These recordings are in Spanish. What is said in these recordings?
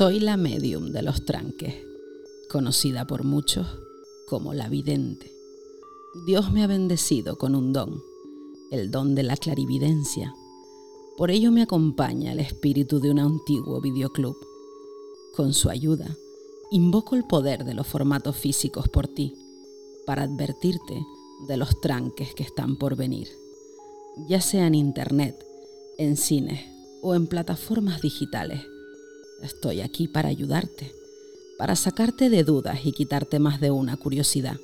Soy la medium de los tranques, conocida por muchos como la vidente. Dios me ha bendecido con un don, el don de la clarividencia. Por ello me acompaña el espíritu de un antiguo videoclub. Con su ayuda, invoco el poder de los formatos físicos por ti, para advertirte de los tranques que están por venir, ya sea en internet, en cines o en plataformas digitales. Estoy aquí para ayudarte, para sacarte de dudas y quitarte más de una curiosidad.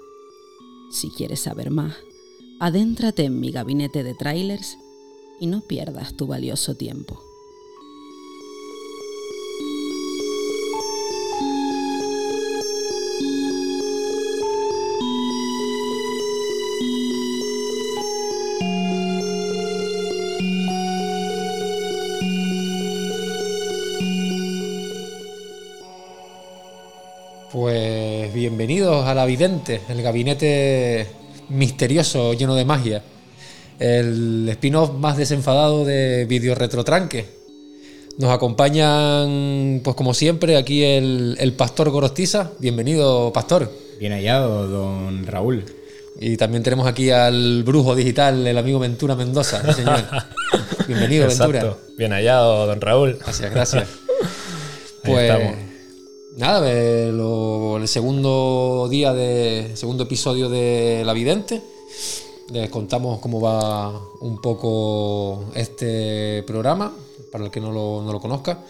Si quieres saber más, adéntrate en mi gabinete de trailers y no pierdas tu valioso tiempo. A la Vidente, el gabinete misterioso lleno de magia. El spin-off más desenfadado de Video Retrotranque. Nos acompañan, pues como siempre, aquí el, el Pastor Gorostiza. Bienvenido, Pastor. Bien hallado, don Raúl. Y también tenemos aquí al brujo digital, el amigo Ventura Mendoza. Señor. Bienvenido, Ventura. Bien hallado, don Raúl. Gracias, gracias. Ahí Pues estamos. Nada, lo- el segundo día de segundo episodio de La Vidente. Les contamos cómo va un poco este programa, para el que no lo, no lo conozca.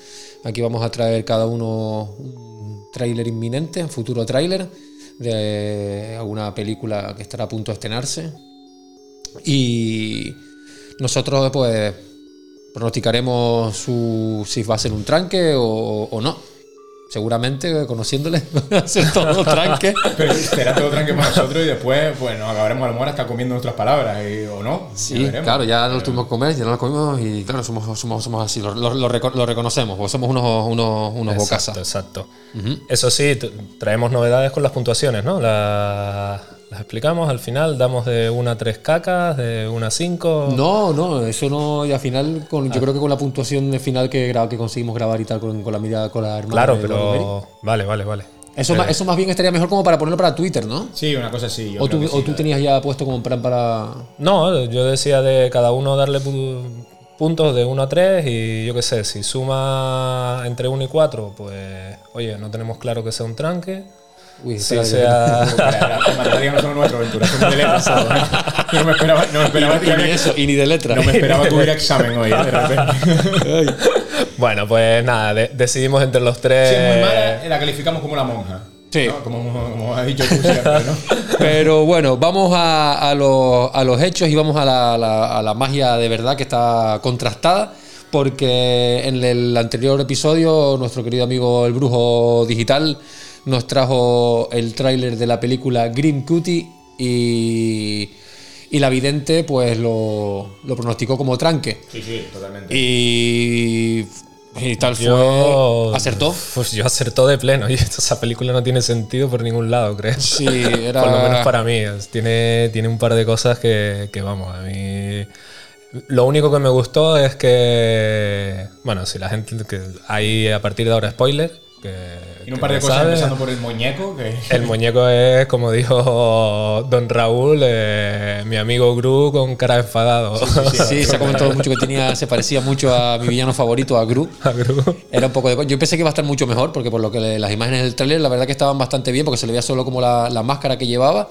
Aquí vamos a traer cada uno un tráiler inminente, un futuro tráiler de alguna película que estará a punto de estrenarse. Y nosotros pues pronosticaremos su, si va a ser un tranque o, o no. Seguramente, conociéndole, ser todo tranque. Pero será todo tranquilo para nosotros y después, pues nos acabaremos a lo mejor hasta comiendo nuestras palabras, y- o no. Sí, claro, ya nos tuvimos que comer, ya no lo comimos y claro, somos, somos, somos así, lo, lo- lo reco- lo reconocemos, porque somos unos, unos, unos Exacto, bocazas. exacto. Eso sí, traemos novedades con las puntuaciones, ¿no? La- las explicamos al final, damos de una a tres cacas, de una a cinco. No, no, eso no, y al final, con, yo creo que con la puntuación de final que, gra- que conseguimos grabar y tal, con, con la mirada, con la hermana. claro, de pero. Vale, vale, vale. Eso, ma- eso más bien estaría mejor como para ponerlo para Twitter, ¿no? Sí, una cosa así. yo O tú, sí, o tú tenías ya puesto como plan para. No, yo decía de cada uno darle pu- puntos de 1 a 3 y yo qué sé, si suma entre 1 y 4, pues oye, no tenemos claro que sea un tranque. Uy, espera, sea... No son. Yo no me esperaba, no me esperaba, y, ni eso, y ni de letra. no me esperaba que hubiera examen hoy, ¿eh? de repente. Bueno, pues nada, de- decidimos entre los tres... Si es muy mala, la calificamos como la monja. Sí. ¿no? Como, como has dicho tú siempre, ¿no? Pero bueno, vamos a, a los, a los hechos y vamos a la, la- a la magia de verdad que está contrastada. Porque en el anterior episodio, nuestro querido amigo el Brujo Digital nos trajo el tráiler de la película Grim Cutie y, y la vidente pues lo, lo pronosticó como tranque. Sí, sí, totalmente. Y, y tal Yo... fue. ¿Acertó? Pues yo acertó de pleno. Y esa película no tiene sentido por ningún lado, creo. Sí, era. Por lo menos para mí. Tiene, tiene un par de cosas que, que, vamos, a mí... Lo único que me gustó es que... Bueno, si la gente... que Hay a partir de ahora spoiler. Que, y un par de ya cosas empezando por el muñeco. Que... El muñeco es, como dijo Don Raúl, eh, mi amigo Gru con cara de enfadado. Sí, se ha comentado mucho que tenía, se parecía mucho a mi villano favorito, a Gru. A Gru. Era un poco de. Yo pensé que iba a estar mucho mejor, porque por lo que le- las imágenes del tráiler, la verdad que estaban bastante bien, porque se le veía solo como la, la máscara que llevaba.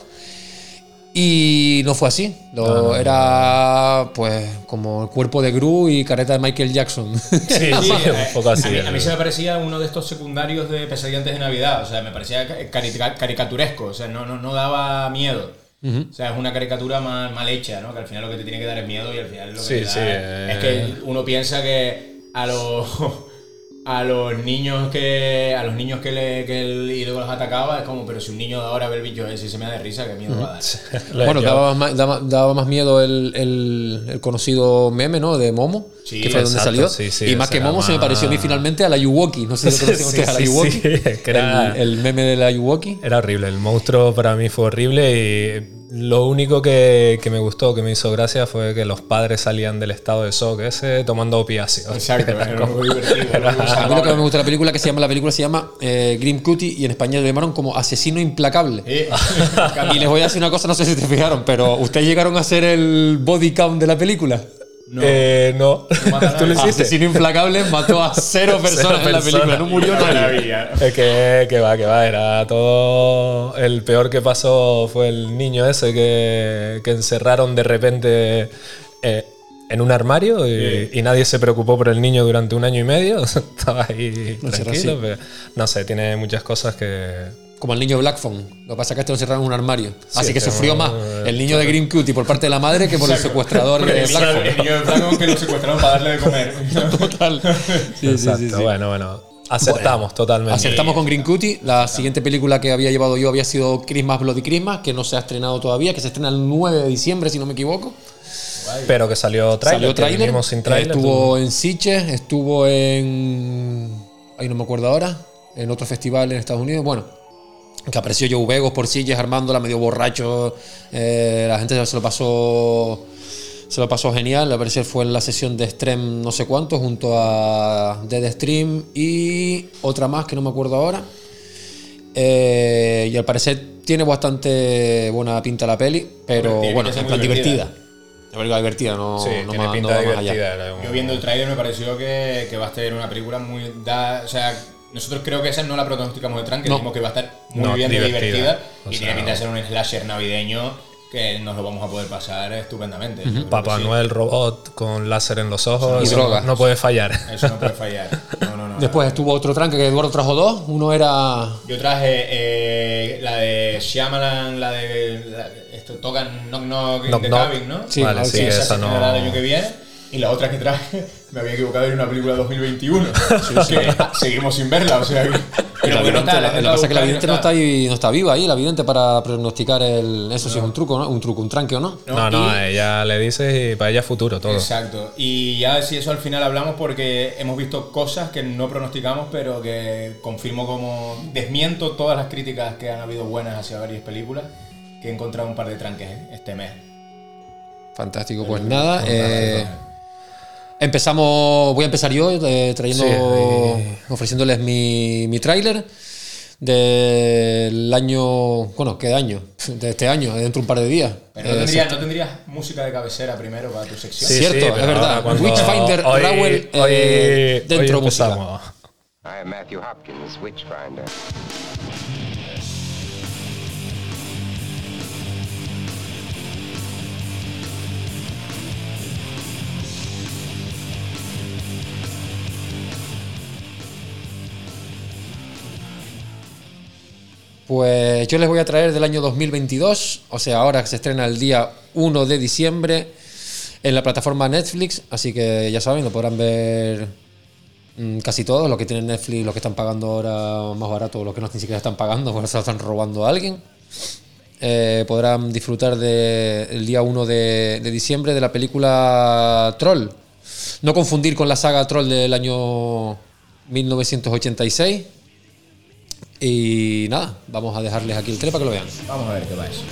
Y no fue así. Lo- era pues como el cuerpo de Gru y careta de Michael Jackson. Sí, sí, un poco así. A mí, a mí se me parecía uno de estos secundarios de Pesadilla antes de Navidad. O sea, me parecía ca- cari- caricaturesco. O sea, no, no, no daba miedo. O sea, es una caricatura mal, mal hecha, ¿no? Que al final lo que te tiene que dar es miedo y al final lo que Sí, te da sí, es, eh. es que uno piensa que a los a los niños que a los niños que, le, que el ídolo los atacaba es como, pero si un niño de ahora ve el bicho ese y se me da de risa, ¿qué miedo va a dar? bueno, yo- daba más, daba, daba más miedo el, el- el conocido meme, ¿no? De Momo, Sí, que fue donde exacto, salió. sí, sí, y más que Momo se me más- pareció a mí finalmente a la Yuwoki. No sé si lo conocen Sí, ustedes a la Yuwoki. era- el, el meme de la Yuwoki. Era horrible, el monstruo para mí fue horrible y Lo único que, que me gustó, que me hizo gracia, fue que los padres salían del estado de shock ese tomando opiáceos. Exacto, era muy divertido. era A mí lo que más me gusta de la película que se llama la película se llama eh, Grim Cutie y en español lo llamaron como Asesino Implacable. Eh, Y les voy a decir una cosa, no sé si te fijaron, pero ¿ustedes llegaron a hacer el body count de la película? No. Eh, no. ¿Tú lo hiciste? Asesino Implacable mató a cero personas en la película, no murió nadie. maravilla. Es que, que va, que va, era todo. El peor que pasó fue el niño ese que, que encerraron de repente eh, en un armario y, y nadie se preocupó por el niño durante un año y medio. Estaba ahí No tranquilo. pero- no sé, tiene muchas cosas que. Como el niño Blackphone. Lo que pasa es que este lo encerraron en un armario. Así que este sufrió más el niño de Grim Cutie por parte de la madre que por el secuestrador Porque de Blackphone. El niño de Blackphone que lo secuestraron para darle de comer. Total. Sí, sí, Exacto. sí, sí. Bueno, bueno. Acertamos totalmente. Acertamos con Green Cutie. La siguiente película que había llevado yo había sido Christmas Bloody Christmas, que no se ha estrenado todavía, que se estrena el 9 de diciembre, si no me equivoco. Pero que salió trailer. Salió vinimos sin tráiler. Estuvo en Sitges, estuvo en. Ahí no me acuerdo ahora. En otro festival en Estados Unidos. Bueno, que apareció Joe Begos por Sitges armándola, medio borracho. eh, la gente se lo pasó. Se lo pasó genial. Al parecer fue en la sesión de Stream no sé cuánto, junto a Dead Stream y otra más que no me acuerdo ahora. Eh, y al parecer tiene bastante buena pinta la peli, pero bueno, ser en plan divertida. La película divertida, no, Sí, no tiene más- pinta no va de más allá. Yo viendo el tráiler me pareció que, que va a ser una película muy... da- o sea, nosotros creo que esa no la pronosticamos de Tran, que No. dijimos que va a estar muy No, bien divertida. divertida. O y tiene pinta de ser un slasher navideño que nos lo vamos a poder pasar estupendamente. Yo creo Papá sí. Noel robot con láser en los ojos. Y eso droga. No puede fallar. Eso no puede fallar. No, no, no. Después estuvo otro tranque que Eduardo trajo dos. Uno era. Yo traje eh, la de Shyamalan, la de. la- esto tocan Knock Knock in Knock the Knock. Cabin, ¿no? Sí, vale, sí, sí, esa esa no. el año que viene. Y la otra que traje, me había equivocado, era una película 2021. que seguimos sin verla, o sea. que- Pero no vidente, está, la- la lo que pasa es que la vidente no está, ahí, no está viva ahí, la vidente para pronosticar el. Eso sí es un truco, ¿no? Un truco, un tranque o no. No, no, y- a ella le dices y para ella es futuro todo. Exacto. Y ya si eso al final hablamos porque hemos visto cosas que no pronosticamos, pero que confirmo como desmiento todas las críticas que han habido buenas hacia varias películas, que he encontrado un par de tranques este mes. Fantástico, pues nada. eh, empezamos. Voy a empezar yo eh, trayendo. Sí, ofreciéndoles mi, mi tráiler del año. Bueno, ¿qué año? De este año, dentro de un par de días. Pero no, tendrías, ¿no tendrías música de cabecera primero para tu sección? Sí. Cierto, es pero verdad. Witchfinder, hoy- Rowell, hoy- eh, hoy dentro música. empezamos. I am Matthew Hopkins, Witchfinder. Pues yo les voy a traer del año 2022, o sea, ahora se estrena el día 1 de diciembre en la plataforma Netflix, así que ya saben, lo podrán ver mm, casi todos, los que tienen Netflix, los que están pagando ahora más barato, los que no ni siquiera están pagando, porque se lo están robando a alguien. Eh, podrán disfrutar de- el día 1 de, de diciembre de la película Troll. No confundir con la saga Troll del año 1986. Y nada, vamos a dejarles aquí el trailer para que lo vean. Vamos a ver qué va eso.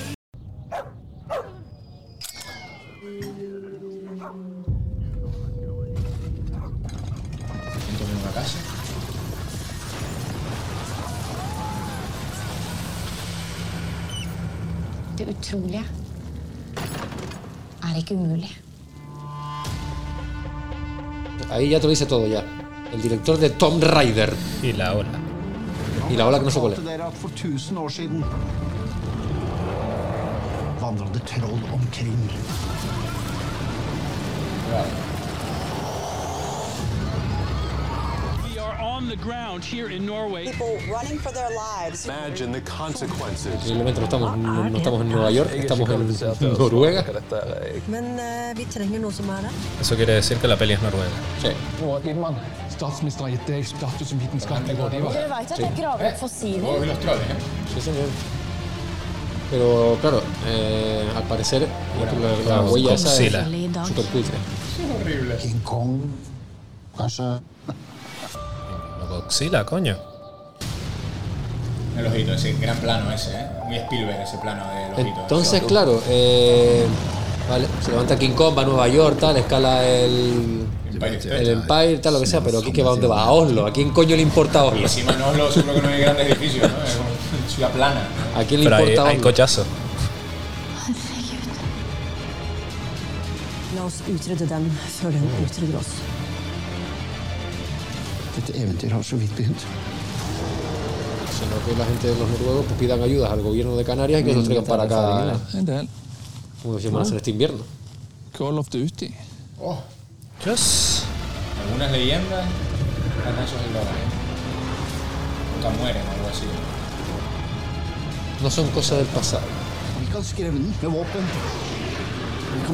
Entro en una casa. Det utrolige er ikke umulig. Ahí ya te lo dice todo ya. El director de Tom Raider. Y la ola. Y la ola que no sé cuál es. fortalte dere at for 1000 år siden vandret det troll omkring. We are on the ground here in Norway. people running for their lives. Imagine the consequences. Posiblemente no estamos, no estamos en Nueva York, estamos en Noruega. Eh, er. Eso quiere decir que la peli es noruega. Sí. Statsministeren har gitt deg status som vitenskapelig rådgiver. Dere vet at jeg graver opp Luego fossiler? vi los troles, ¿eh? Sí, señor. Pero claro, eh, al parecer la, la huella esa es. King Kong, kanskje Godzilla, coño. El ojito, ese gran plano ese, ¿eh? Muy Spielberg ese plano del ojito. Entonces, Ese. claro, eh, vale, se levanta King Kong, va a Nueva York, tal, escala el, Empire el Empire, tal, lo que sea, pero aquí que va, ¿dónde va? A Oslo. ¿A quién coño le importa Y Oslo? encima no es lo seguro que no hay grandes edificios, ¿no? Es una ciudad plana. ¿A quién le Pero hay, importa hay Oslo? cochazo. La oss utrydde den før den utrydder oss. Dette eventyret har så vidt begynt. Sino que la gente de los noruegos pues, pidan ayudas al gobierno de Canarias y que los traigan para acá, En del. como decíamos, a hacer este invierno. Call of Duty. Oh, Yes. algunas leyendas ganan esos eslóganes. Nunca mueren o algo así. No son cosas del pasado. Vi. Vi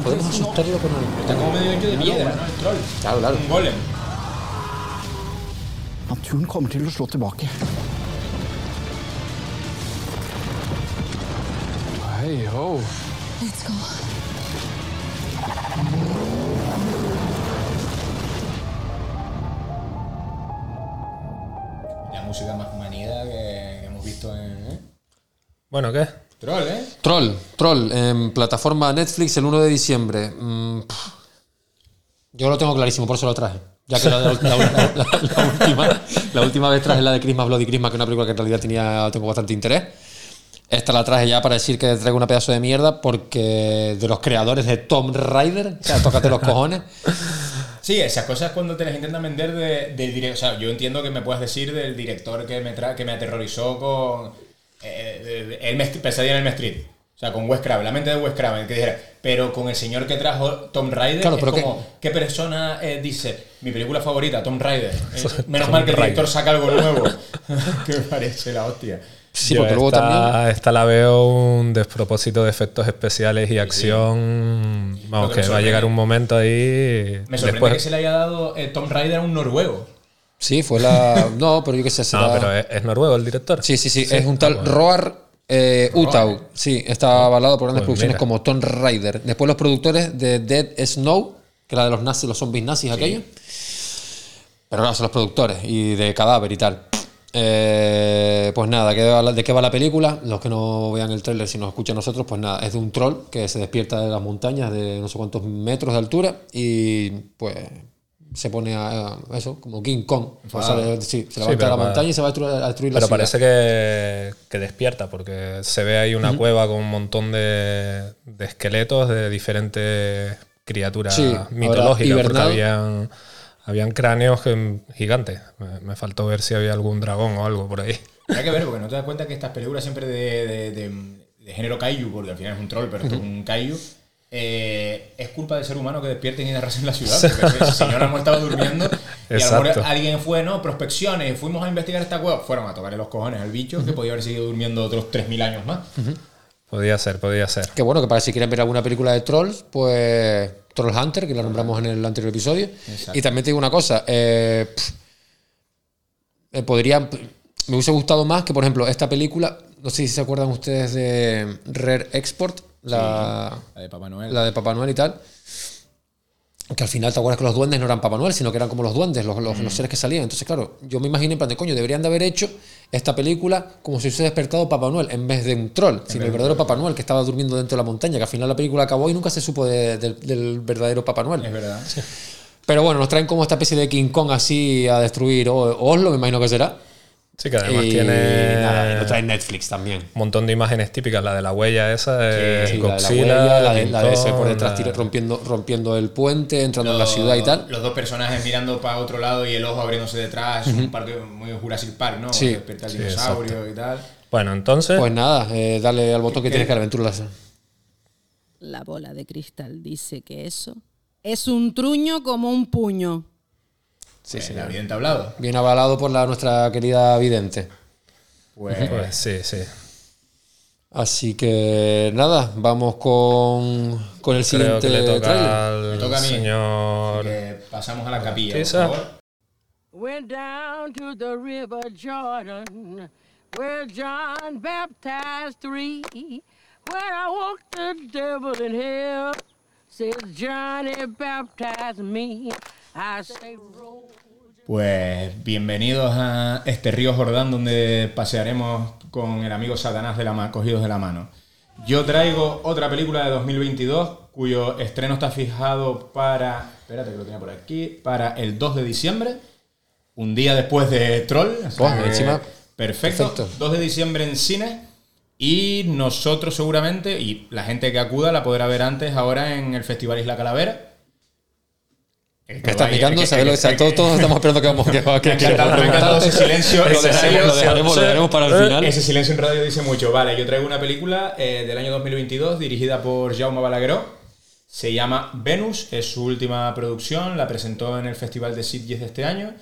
Podemos asustarlo con algo. Está como medio hecho de piedra, ¿no? El troll. Claro, claro. Un golem. Naturen kommer til å slå tilbake. Hey ho. Let's go. La música más manida que, que hemos visto en ¿eh? Bueno, ¿qué? Troll, ¿eh? Troll, Troll, en plataforma Netflix el 1 de diciembre. Mm, yo lo tengo clarísimo, por eso lo traje. Ya que la, la- la- la- la última, la última vez traje la de Christmas Bloody Christmas, que es una película que en realidad tenía, tengo bastante interés. Esta la traje ya para decir que traigo una pedazo de mierda porque de los creadores de Tomb Raider, o sea, tócate los cojones. Sí, esas cosas cuando te las intentan vender de- del director. O sea, yo entiendo que me puedas decir del director que me, tra que me aterrorizó con. eh, de- de- el Pesadilla en el Street. O sea, con Wes Craven, la mente de Wes Craven, que dijera, pero con el señor que trajo Tom Raider, Claro, es pero como, ¿qué persona eh, dice, mi película favorita, Tom Raider? Eh, menos mal que el director saca algo nuevo. que me parece la hostia. Sí, Yo porque luego esta, también. esta la veo un despropósito de efectos especiales y acción. Vamos, que va a llegar un momento ahí. Me sorprende después- que se le haya dado eh, Tom Raider a un noruego. Sí, fue la. No, pero yo qué sé. será- No, pero es, es noruego el director. Sí, sí, sí, es un tal Ah, bueno. Roar eh, Utau. Sí, está avalado por grandes Pues producciones mira. como Tomb Raider. Después los productores de Dead Snow, que era de los nazis, los zombies nazis aquellos. Pero claro, son los productores y de cadáver y tal. Eh, pues nada, ¿qué va la- ¿de qué va la película? Los que no vean el tráiler, si nos escuchan nosotros, pues nada, es de un troll que se despierta de las montañas de no sé cuántos metros de altura y pues se pone a, a eso, como King Kong. Pues sale- sí, se levanta de pero la montaña y se va a destruir, a destruir la Pero ciudad. parece que, que despierta, porque se ve ahí una cueva con un montón de, de esqueletos de diferentes criaturas Sí, mitológicas, porque hibernado. habían, habían cráneos gigantes. Me, me faltó ver si había algún dragón o algo por ahí. Hay que ver, porque no te das cuenta que estas películas siempre de, de- de- de género kaiju, porque al final es un troll, pero es un kaiju, eh, es culpa del ser humano que despierten y arrasen la ciudad. Porque ese señor hemos estado durmiendo y a lo mejor Exacto. alguien fue, no, prospecciones, fuimos a investigar esta cueva, fueron a tocarle los cojones al bicho que podía haber seguido durmiendo otros 3.000 años más. Podía ser, podía ser. Que bueno, que para si quieren ver alguna película de Trolls, pues Troll Hunter, que la nombramos en el anterior episodio. Exacto. Y también te digo una cosa, eh, pff, eh, podría, me hubiese gustado más que, por ejemplo, esta película, no sé si se acuerdan ustedes de Rare Export, la, La de Papá Noel. la de Papá Noel y tal. Que al final te acuerdas que los duendes no eran Papá Noel, sino que eran como los duendes, los, los- Mm. los seres que salían. Entonces, claro, yo me imagino en plan de coño, deberían de haber hecho esta película como si hubiese despertado Papá Noel en vez de un troll, sino el verdadero Papá Noel que estaba durmiendo dentro de la montaña, que al final la película acabó y nunca se supo de- del- del verdadero Papá Noel. Es verdad. Pero bueno, nos traen como esta especie de King Kong así a destruir O- Oslo, me imagino que será. Sí, que además y tiene nada, y lo trae Netflix también. un montón de imágenes típicas. La de la huella esa, de Sí, la de la huella, la de, la de ese por detrás la- tira- rompiendo, rompiendo el puente, entrando en la ciudad y tal. Los dos personajes mirando para otro lado y el ojo abriéndose detrás. Es un parque muy Jurassic Park, ¿no? Sí. Sí, dinosaurio y tal. Bueno, entonces, Pues nada, eh, dale al botón que ¿Qué? tienes que la aventura. La bola de cristal dice que eso es un truño como un puño. Sí, Eh, vidente hablado. Bien avalado por la, nuestra querida vidente. Pues, pues sí, sí. Así que nada, vamos con, con el Creo siguiente que le toca al Me toca a mí. señor. que pasamos a la capilla. por favor. Went down to the river Jordan, where John baptized three. When I walked the devil in hell, says Johnny baptized me. I say, Rose Pues bienvenidos a este río Jordán donde pasearemos con el amigo Satanás de la ma- cogidos de la mano. Yo traigo otra película de 2022 cuyo estreno está fijado para, espérate que lo tenía por aquí, para el 2 de diciembre, un día después de Troll. perfecto. perfecto. 2 de diciembre en cine y nosotros seguramente, y la gente que acuda la podrá ver antes ahora en el Festival Isla Calavera. El estás mirando, que- ¿sabes lo que sea? Todos, todos estamos esperando que vamos que, que, que- me ha encantado ese silencio. Lo ese dejaremos, silencio- lo dejaremos, lo dejaremos para el final. Ese silencio en radio dice mucho. Vale, yo traigo una película eh, del año 2022 dirigida por Jaume Balagueró. Se llama Venus, es su última producción, la presentó en el Festival de Sitges de este año.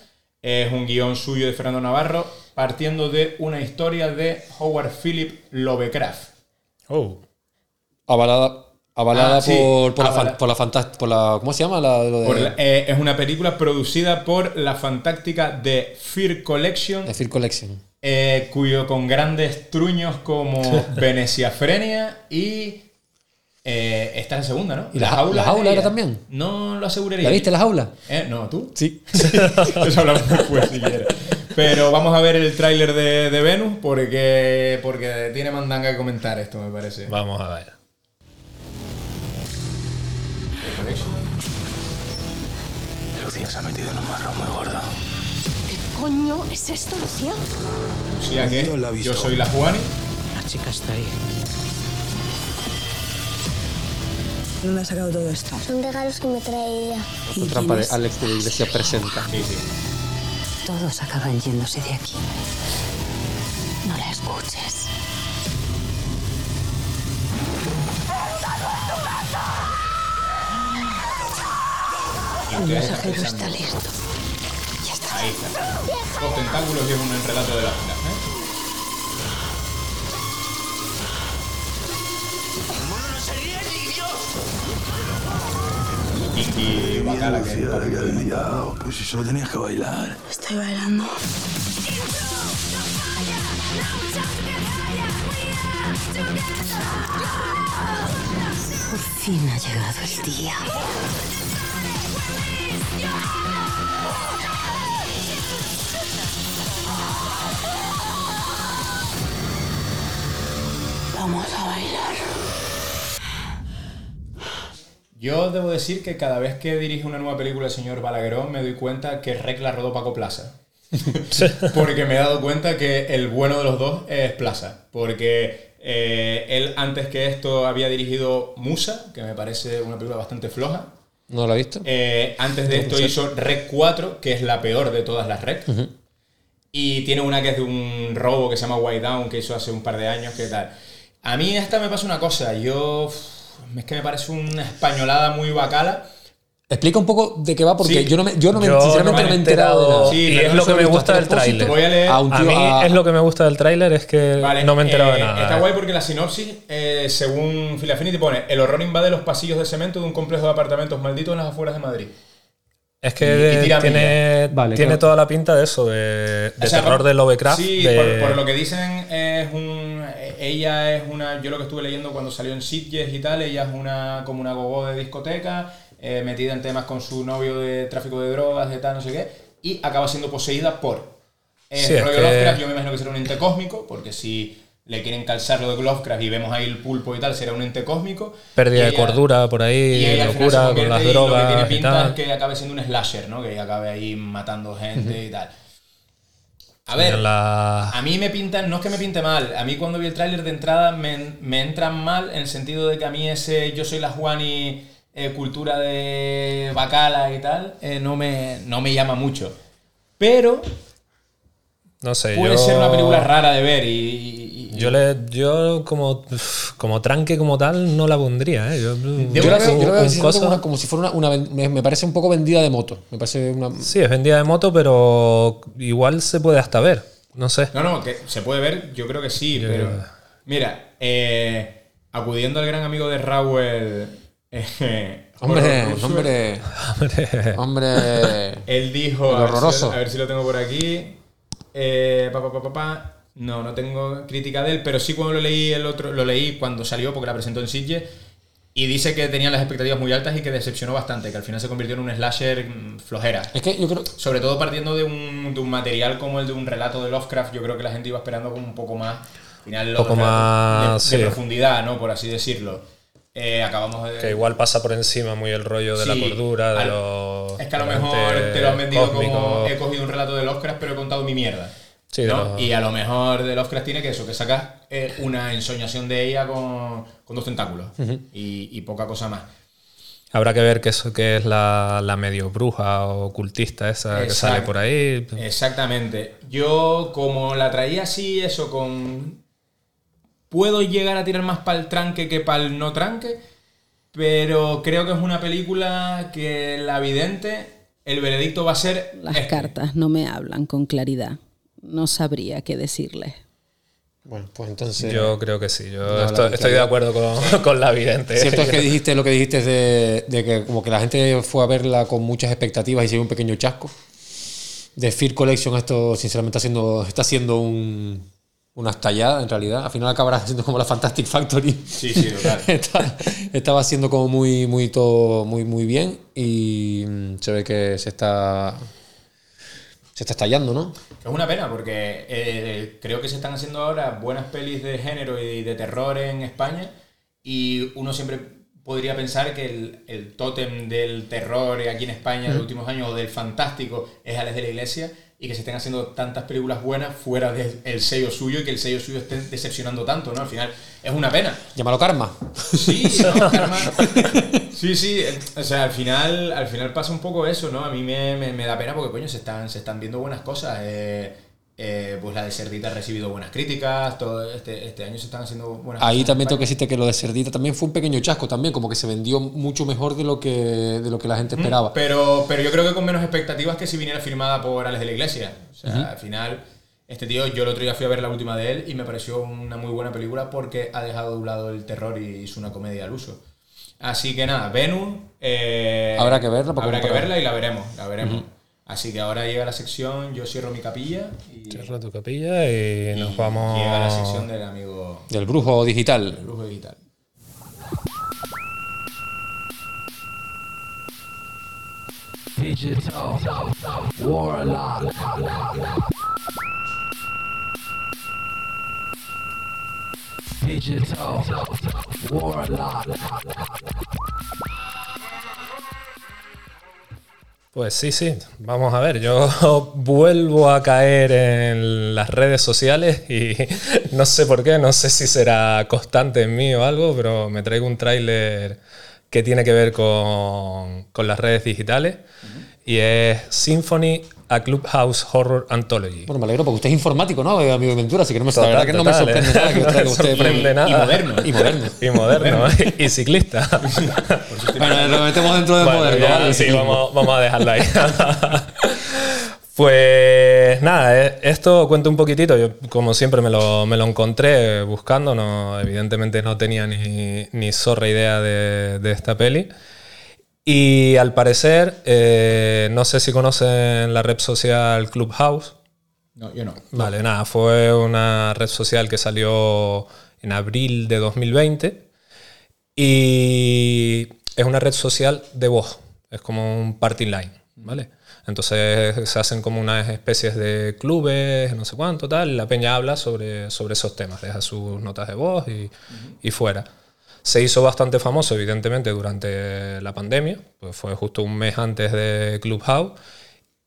Es un guion suyo de Fernando Navarro, partiendo de una historia de Howard Philip Lovecraft. Oh. Avalada, avalada Ah, sí, por, por, la avala- por la fantástica. Por la, ¿Cómo se llama? La, lo de, Por la- eh, es una película producida por la fantástica The Fear Collection, de Fear Collection. eh, cuyo con grandes truños como Veneciafrenia y eh, esta es la segunda, ¿no? ¿Y la ja- la jaula de era también? No lo aseguraría. ¿La viste la jaula? Eh, no, ¿tú? Sí. Eso hablamos después si quieres. Pero vamos a ver el tráiler de, de Venus porque, porque tiene mandanga que comentar esto, me parece. Vamos a ver. Lucía se ha metido en un marrón muy gordo. ¿Qué coño es esto, Lucía? Lucía, ¿qué? La ha. Yo soy la Juani. La chica está ahí. ¿Dónde has sacado todo esto? Son regalos que me trae ella. ¿Y La trampa de es? Alex de la Iglesia presenta. Sí, sí. Todos acaban yéndose de aquí. No la escuches. Y El mensajero está listo. Ya está. Ahí está. Dos tentáculos es un relato de la vida. ¿eh? Kinky Bacala, que es papel de- liado. Pues si solo tenías que bailar. Estoy bailando. Por fin ha llegado el día. Vamos a bailar. Yo debo decir que cada vez que dirige una nueva película el señor Balagueró me doy cuenta que Rec la rodó Paco Plaza. Porque me he dado cuenta que el bueno de los dos es Plaza. Porque eh, él antes que esto había dirigido Musa, que me parece una película bastante floja. ¿No lo ha visto? Eh, antes de No, esto hizo Rec 4, que es la peor de todas las Rec. Y tiene una que es de un robo que se llama White Down, que hizo hace un par de años, que tal. A mí esta me pasa una cosa, yo... Es que me parece una españolada muy bacala. Explica un poco de qué va, porque Sí. yo no me, yo no me, Yo sinceramente no me he enterado de nada. Sí, y es lo que me gusta del tráiler. A mí a- es lo que me gusta del tráiler, es que Vale, no me he enterado de eh, nada. Está guay porque la sinopsis, eh, según Phil Affinity, pone el horror invade los pasillos de cemento de un complejo de apartamentos malditos en las afueras de Madrid. Es y- que y tiene, Vale, tiene claro. toda la pinta de eso, de, de O sea, terror por- de Lovecraft. Sí, de- por, por lo que dicen, es un. Ella es una. Yo lo que estuve leyendo cuando salió en Sitges y tal, ella es una como una gogo de discoteca, eh, metida en temas con su novio de tráfico de drogas, de tal, no sé qué, y acaba siendo poseída por. Eh, Sí, es rollo que- Lovecraft, yo me imagino que será un ente cósmico, porque si le quieren calzar lo de Lovecraft y vemos ahí el pulpo y tal, será un ente cósmico. Pérdida de ella- cordura por ahí, locura con las y Lo que drogas tiene y pinta tal. es que acabe siendo un slasher, ¿no? Que acabe ahí matando gente y tal. A ver, la- a mí me pintan, no es que me pinte mal, a mí cuando vi el tráiler de entrada me, me entran mal en el sentido de que a mí ese yo soy la Juani eh, cultura de bacala y tal, eh, no, me, no me llama mucho. Pero No sé, puede yo, ser una película rara de ver y... Yo, le, yo como, como tranque como tal no la pondría. ¿eh? Yo, Yo la veo, yo la veo un sinceramente cosa- como, una- como si fuera una, me, parece un poco vendida de moto. Me parece una. Sí, es vendida de moto, pero igual se puede hasta ver. No sé. No, no, que se puede ver, yo creo que sí, Yo- pero. Mira, eh, acudiendo al gran amigo de Raúl. eh, Hombre, hombre, Hombre, hombre. Él dijo. A ver si- horroroso. A ver, si, lo tengo por aquí. Eh, pa, pa, pa, pa, pa. No, no tengo crítica de él, pero sí cuando lo leí el otro, lo leí cuando salió, porque la presentó en Sitges. Y dice que tenían las expectativas muy altas y que decepcionó bastante, que al final se convirtió en un slasher mm, flojera. Es que yo creo. Sobre todo partiendo de un, de un material como el de un relato de Lovecraft, yo creo que la gente iba esperando como un poco más. Al final, poco más, de, de sí. profundidad, ¿no? Por así decirlo. Eh, acabamos de. Que igual pasa por encima muy el rollo de Sí, la cordura, de al- los. Es que a lo mejor te lo han vendido como he cogido un relato de Lovecraft, pero he contado mi mierda. Sí, de ¿no? los- Y a lo mejor de Lovecraft tiene que eso, que sacas eh, una ensoñación de ella con, con dos tentáculos y, y poca cosa más. Habrá que ver que eso que es la, la medio bruja o ocultista esa que sale por ahí. Exactamente. Yo, como la traía así, eso con. Puedo llegar a tirar más para el tranque que para el no tranque, pero creo que es una película que la vidente, el veredicto va a ser. Las cartas no me hablan con claridad. No sabría qué decirles. Bueno, pues entonces. Yo creo que sí, yo No, estoy, estoy de acuerdo con, con la vidente. Cierto es que dijiste lo que dijiste de, de que como que la gente fue a verla con muchas expectativas y se dio un pequeño chasco. De Fear Collection esto sinceramente haciendo, está siendo un, una estallada en realidad. Al final acabará siendo como la Fantastic Factory. Sí, sí, total. Está- estaba siendo como muy, muy todo, muy, muy bien y mm, se ve que se está se está estallando, ¿no? Es una pena porque eh, creo que se están haciendo ahora buenas pelis de género y de terror en España y uno siempre podría pensar que el, el tótem del terror aquí en España de los últimos años o del fantástico es Alex de la Iglesia y que se estén haciendo tantas películas buenas fuera del sello suyo y que el sello suyo esté decepcionando tanto, ¿no? Al final es una pena. Llámalo karma. Sí, ¿no? Karma. Sí, sí, eh, o sea, al final, al final pasa un poco eso, ¿no? A mí me, me- me da pena porque, coño, se están, se están viendo buenas cosas. eh, eh, pues la de Cerdita ha recibido buenas críticas, todo este, este año se están haciendo buenas Ahí también tengo que decirte que lo de Cerdita también fue un pequeño chasco también, como que se vendió mucho mejor de lo que, de lo que la gente esperaba. Pero, pero yo creo que con menos expectativas que si viniera firmada por Alex de la Iglesia. O sea, al final, este tío, yo el otro día fui a ver la última de él y me pareció una muy buena película porque ha dejado de un lado el terror y hizo una comedia al uso. Así que nada, Venus. eh, Habrá que verla Habrá que verla y la veremos, la veremos. Así que ahora llega la sección Yo cierro mi capilla y Cierra tu capilla y nos vamos. llega la sección del amigo Del brujo digital. del brujo digital. Digital Warlock. Digital Warlock. Pues sí, sí, vamos a ver, yo vuelvo a caer en las redes sociales y no sé por qué, no sé si será constante en mí o algo, pero me traigo un tráiler que tiene que ver con, con las redes digitales y es Symphony, a Clubhouse Horror Anthology. Bueno, me alegro porque usted es informático, ¿no? Amigo de Ventura, así que no me, la Total, verdad que no me total, sorprende ¿eh? nada que No usted. sorprende nada. Y moderno. Y moderno. Y moderno, ¿eh? y ciclista. bueno, lo metemos dentro de Bueno, moderno. ya, ¿vale? sí, vamos, vamos a dejarlo ahí. pues nada, eh, esto cuento un poquitito. Yo, como siempre, me lo, me lo encontré buscando. No, evidentemente no tenía ni, ni zorra idea de, de esta peli. Y al parecer, eh, no sé si conocen la red social Clubhouse. No, yo no. Vale, nada, fue una red social que salió en abril de 2020 y es una red social de voz, es como un party line, ¿vale? Entonces se hacen como unas especies de clubes, no sé cuánto, tal, y la peña habla sobre, sobre esos temas, deja sus notas de voz y, y fuera. Se hizo bastante famoso, evidentemente, durante la pandemia, pues fue justo un mes antes de Clubhouse,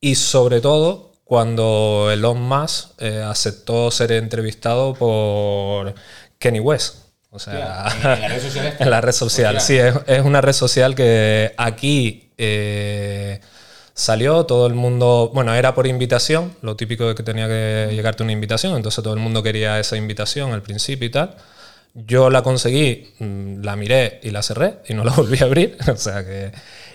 y sobre todo cuando Elon Musk eh, aceptó ser entrevistado por Kenny West. O sea, ¿en la red social en la red social. Sí, es, es una red social que aquí eh, salió, todo el mundo, bueno, era por invitación, lo típico de que tenía que llegarte una invitación, entonces todo el mundo quería esa invitación al principio y tal. Yo la conseguí, mm, la miré y la cerré y no la volví a abrir. O sea que.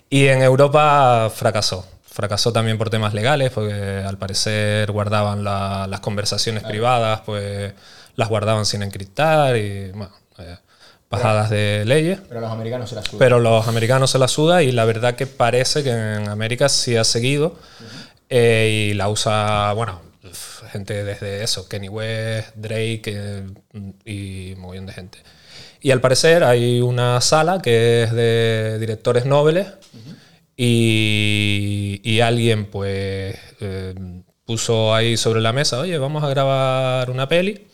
Y en Europa fracasó. Fracasó también por temas legales, porque al parecer guardaban la- las conversaciones privadas, pues las guardaban sin encriptar y bueno, eh, bajadas de leyes. Pero los americanos se la sudan. Pero los americanos se la suda y la verdad que parece que en América sí ha seguido eh, y la usa, bueno, gente desde eso, Kenny West, Drake eh, y un montón de gente. Y al parecer hay una sala que es de directores nobles y, y alguien pues eh, puso ahí sobre la mesa, oye, vamos a grabar una peli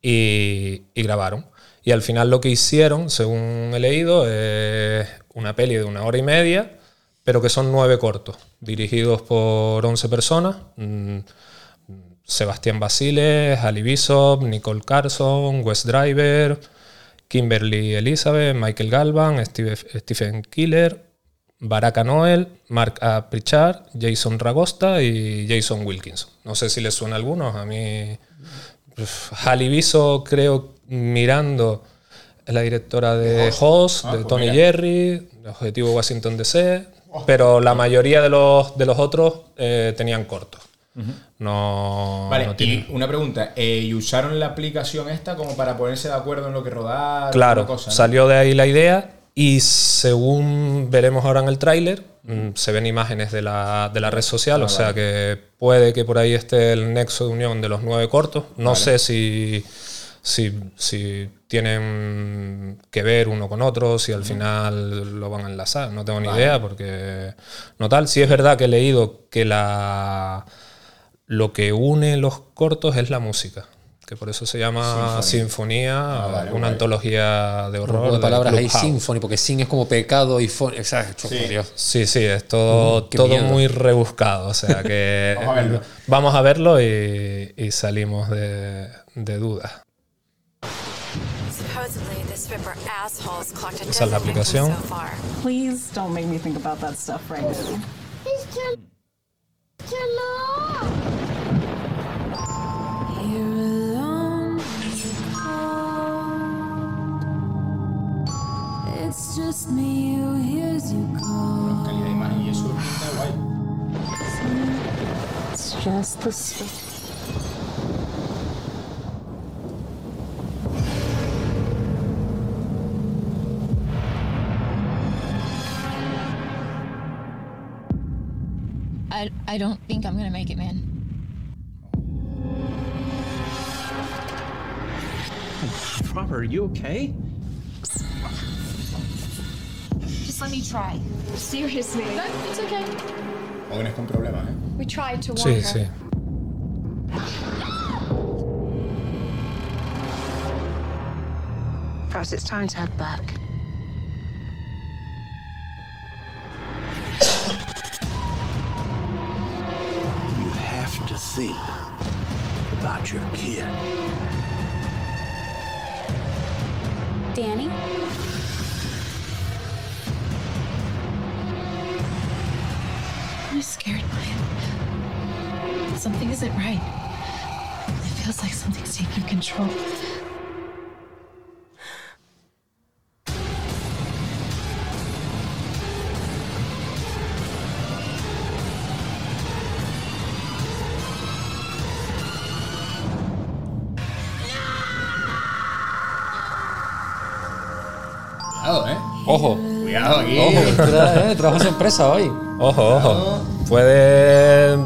y, y grabaron. Y al final lo que hicieron, según he leído, es una peli de una hora y media, pero que son nueve cortos, dirigidos por 11 personas. Mm, Sebastián Basiles, Ali Bishop, Nicole Carson, Wes Driver, Kimberly Elizabeth, Michael Galvan, Steve- Stephen Killer, Baraka Noel, Mark A. Pritchard, Jason Ragosta y Jason Wilkinson. No sé si les suena a algunos, a mí... Bishop, creo, mirando, es la directora de Host, Ah, de pues Tony mira. Jerry, de Objetivo Washington DC, pero la mayoría de los, de los otros eh, tenían cortos. No, Vale, no y una pregunta. eh, ¿Y usaron la aplicación esta como para ponerse de acuerdo en lo que rodar? Claro, cosa, ¿no? salió de ahí la idea y según veremos ahora en el tráiler, mm, se ven imágenes de la, de la red social, Ah, o sea que puede que por ahí esté el nexo de unión de los nueve cortos. No Vale. sé si, si, si tienen que ver uno con otro, si al final lo van a enlazar, no tengo ni Vale. idea porque no tal. Sí es verdad que he leído que la lo que une los cortos es la música, que por eso se llama Sinfonía. Sinfonía, Ah, vale, una guay. antología de horror. de palabras ahí, symphony, porque sin es como pecado y phone. Exacto, por Dios. Sí, sí, es todo, Mm, todo miedo. muy rebuscado. O sea que Vamos a verlo. vamos a verlo y, y salimos de, de dudas. Esa es la aplicación. Please don't make me think about that stuff right now. Calidad de imagen y eso está guay. It's just the stuff. I, I don't think I'm gonna make it, man. Robert, are you okay? Just let me try. Seriously. No, it's okay. Jóvenes con problemas, ¿eh? We tried to warn Sí, her. sí. Perhaps it's time to head back. You have to think about your kid. Danny? Isn't right. It feels like something's taking control. Cuidado, ¿eh? Ojo. Cuidado aquí. Ojo, tra- eh, trabajo sorpresa hoy. Ojo, ojo. Puede.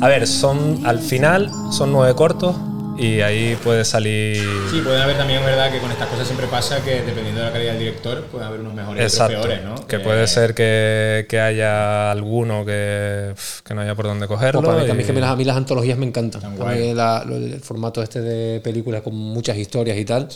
A ver, son. Al final son nueve cortos y ahí puede salir. Sí, puede haber también, verdad, que con estas cosas siempre pasa que dependiendo de la calidad del director, puede haber unos mejores y otros peores, ¿no? Que puede ser que, que haya alguno que, que no haya por dónde cogerlo. Como para mí, que a mí, y- que me las- a mí las antologías me encantan. A guay. mí la- lo- el formato este de películas con muchas historias y tal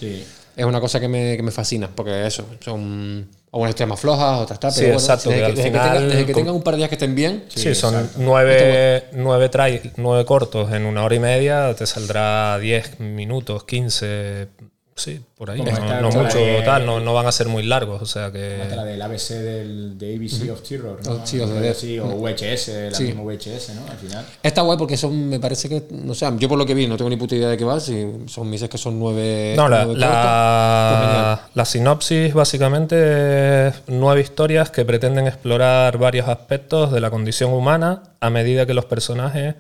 es una cosa que me, que me fascina, porque eso, son algunas historias más flojas, otras tal, Sí, pero bueno, exacto, desde, que que, al desde que final tenga- desde que con- tengan un par de días que estén bien. Sí, son exacto. nueve, nueve, trai- nueve cortos en una hora y media, te saldrá 10 minutos, 15, sí, por ahí. No, mucho de- tal, no, no van a ser muy largos, o sea que... La del ABC del de ABC of Terror, ¿no? Oh, sí, Algo Dead. así, o VHS, la Sí. misma VHS, ¿no? Al final. Está guay porque son, me parece que, no sé, yo por lo que vi, no tengo ni puta idea de qué va, si son, me dices que son nueve. No, la, nueve la- pues la sinopsis básicamente es nueve historias que pretenden explorar varios aspectos de la condición humana a medida que los personajes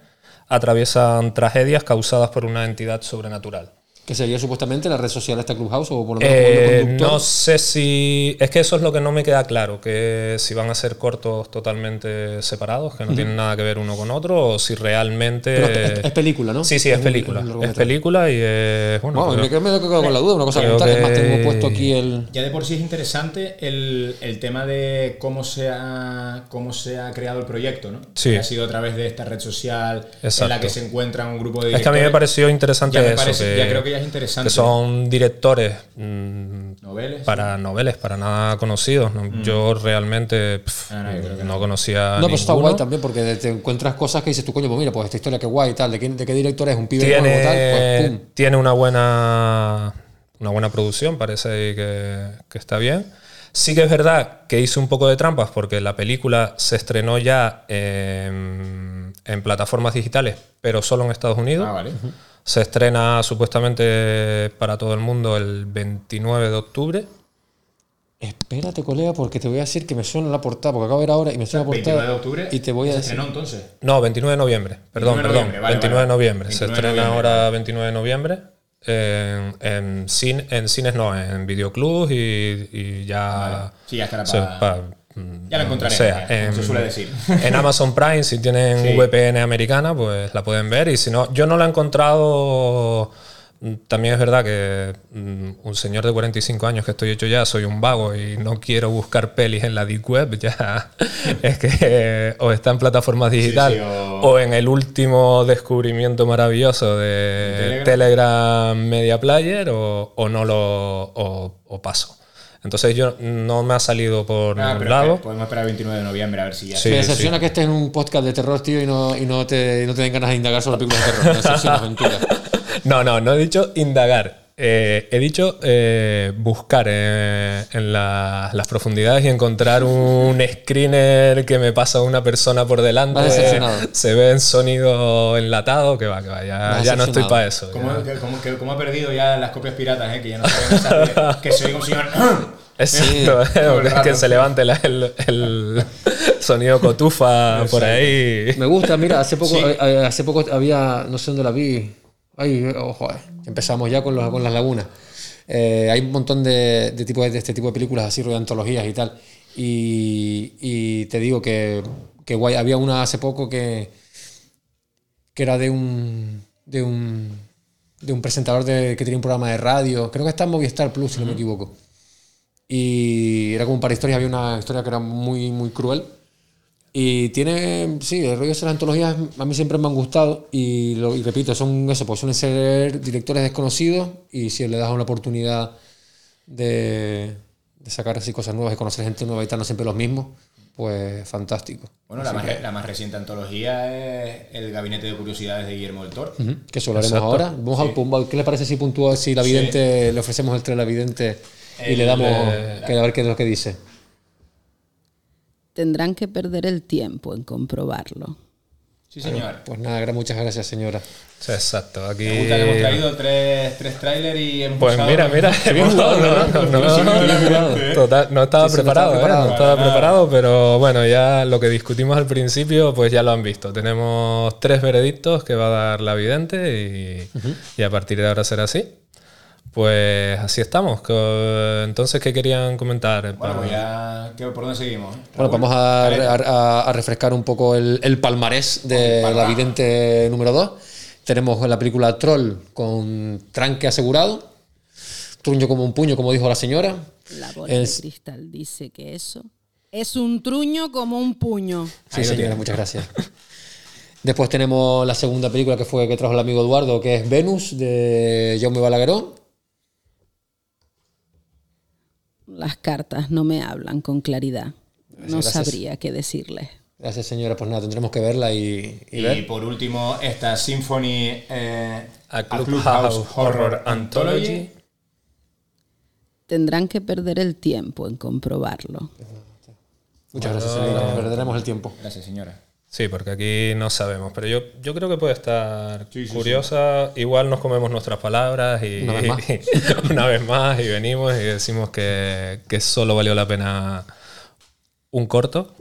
atraviesan tragedias causadas por una entidad sobrenatural. Que sería supuestamente la red social esta Clubhouse o por lo menos Eh, conductor. no sé si. Es que eso es lo que no me queda claro, que si van a ser cortos totalmente separados, que no Ujú. tienen nada que ver uno con otro, o si realmente. Pero es- es- es película, ¿no? Sí, sí, es película. es un Es largometraje. película y es. Bueno, Bueno, creo- me, me he quedado con la duda, una cosa a creo contar. Es más, que- tengo puesto aquí el. Ya de por sí es interesante el, el tema de cómo se, ha, cómo se ha creado el proyecto, ¿no? Sí. Que ha sido a través de esta red social en la que se encuentran un grupo de Es que a mí me pareció interesante Ya me eso. parece- que, ya creo que ya es interesante. Que son directores mm, Noveles, para noveles, para nada conocidos. ¿no? Mm. Yo realmente pf, Ah, no, yo no conocía. No, pues está guay también porque te encuentras cosas que dices tú, coño, pues mira, pues esta historia que guay y tal. ¿De qué, de qué director es? Un pibe nuevo tiene, tal. Pues pum. tiene una buena una buena producción, parece que, que está bien. Sí que es verdad que hice un poco de trampas porque la película se estrenó ya en, en plataformas digitales, pero solo en Estados Unidos. Ah, vale. Se estrena supuestamente para todo el mundo el 29 de octubre. Espérate, colega, porque te voy a decir que me suena la portada, porque acabo de ver ahora y me suena la portada. 29 de octubre. Y te voy a ¿Se decir. estrenó entonces? No, 29 de noviembre. Perdón, 29 de perdón. noviembre, vale, 29 de vale. noviembre. Se 29 de estrena noviembre. ahora 29 de noviembre. En, en, cin- en cines no, en videoclubs y, y ya. Vale. Sí, ya estará se- pa- pa- Ya la o encontraré, como se suele decir. En Amazon Prime, si tienen Sí. VPN americana, pues la pueden ver. Y si no, yo no la he encontrado. mm, También es verdad que mm, un señor de 45 años que estoy hecho ya, soy un vago y no quiero buscar pelis en la Deep Web. Ya es que o está en plataformas digitales sí, o- o en el último descubrimiento maravilloso de Telegram. Telegram, Media Player o, o no lo o, o paso. Entonces yo no me ha salido por Ah, ningún pero lado. podemos esperar el 29 de noviembre a ver si ya. Sí, me decepciona que estés en un podcast de terror, tío, y no, y no, te, no te den ganas de indagar sobre películas de terror. Me decepciona, mentira. No, no, no he dicho indagar. Eh, he dicho eh, buscar eh, en la- las profundidades y encontrar un screener que me pasa una persona por delante. Se ve en sonido enlatado, que va, que va. Ya, no estoy para eso. ¿Cómo, cómo- que- cómo ha perdido ya las copias piratas, eh? Que ya no que soy un señor. Exacto, porque es que se levante la- el, el sonido cotufa por ahí. Me gusta, mira, hace poco, Sí. hace poco había, no sé dónde la vi. Ay, ojo, eh, empezamos ya con, los, con las lagunas. Eh, hay un montón de, de, tipo de, este tipo de películas así, de antologías y tal. Y, y te digo que, que guay. Había una hace poco que, que era de un, de un, de un presentador de, que tenía un programa de radio. Creo que está en Movistar Plus, si no me equivoco. Y era como un par de historias. Había una historia que era muy, muy cruel. Y tiene, sí, el rollo de esas antologías a mí siempre me han gustado. Y, lo, y repito, son eso, pues suelen ser directores desconocidos. Y si le das una oportunidad de, de sacar así cosas nuevas y conocer gente nueva y tal, no siempre los mismos, pues fantástico. Bueno, la más, que- la más reciente antología es El Gabinete de Curiosidades de Guillermo del Toro. Que eso lo haremos ahora. Vamos al pum- ¿Qué le parece si puntúa si la Sí. vidente le ofrecemos el tren a la vidente y El, le damos eh, que a ver qué es lo que dice? Tendrán que perder el tiempo en comprobarlo. Sí, señor. Pues nada, muchas gracias, señora. Sí, Exacto, aquí. Me gusta que hemos traído tres, tres trailers y hemos Pues mira, mira, bien jugado, no, ¿verdad? no, no, Sí, no, bien no, jugado. total, no estaba Sí, sí, no preparado, estaba ¿eh? no estaba preparado, pero bueno, ya lo que discutimos al principio, pues ya lo han visto. Tenemos tres veredictos que va a dar la vidente y, y a partir de ahora será así. Pues así estamos. Entonces, ¿qué querían comentar? Bueno, pues ya. ¿qué- ¿Por dónde seguimos? Bueno, vamos a, a- a refrescar un poco el, el palmarés de El la vidente número 2. Tenemos la película Troll con tranque asegurado. Truño como un puño, como dijo la señora. La bola Es- de cristal dice que eso es un truño como un puño. Sí, señora, muchas gracias. Después tenemos la segunda película que fue que trajo el amigo Eduardo, que es Venus, de Jaume Balagueró. Las cartas no me hablan con claridad. No Gracias. sabría qué decirles. Gracias, señora. Pues nada, tendremos que verla y, y Y ver. por último, esta Symphony eh, A a Clubhouse Clubhouse Horror Horror Anthology. Anthology. Tendrán que perder el tiempo en comprobarlo. Muchas gracias, señora. Perderemos el tiempo. Gracias, señora. Sí, porque aquí no sabemos, pero yo, yo creo que puede estar Sí, sí, curiosa. Igual nos comemos nuestras palabras y Una vez más. una vez más y venimos y decimos que, que solo valió la pena un corto,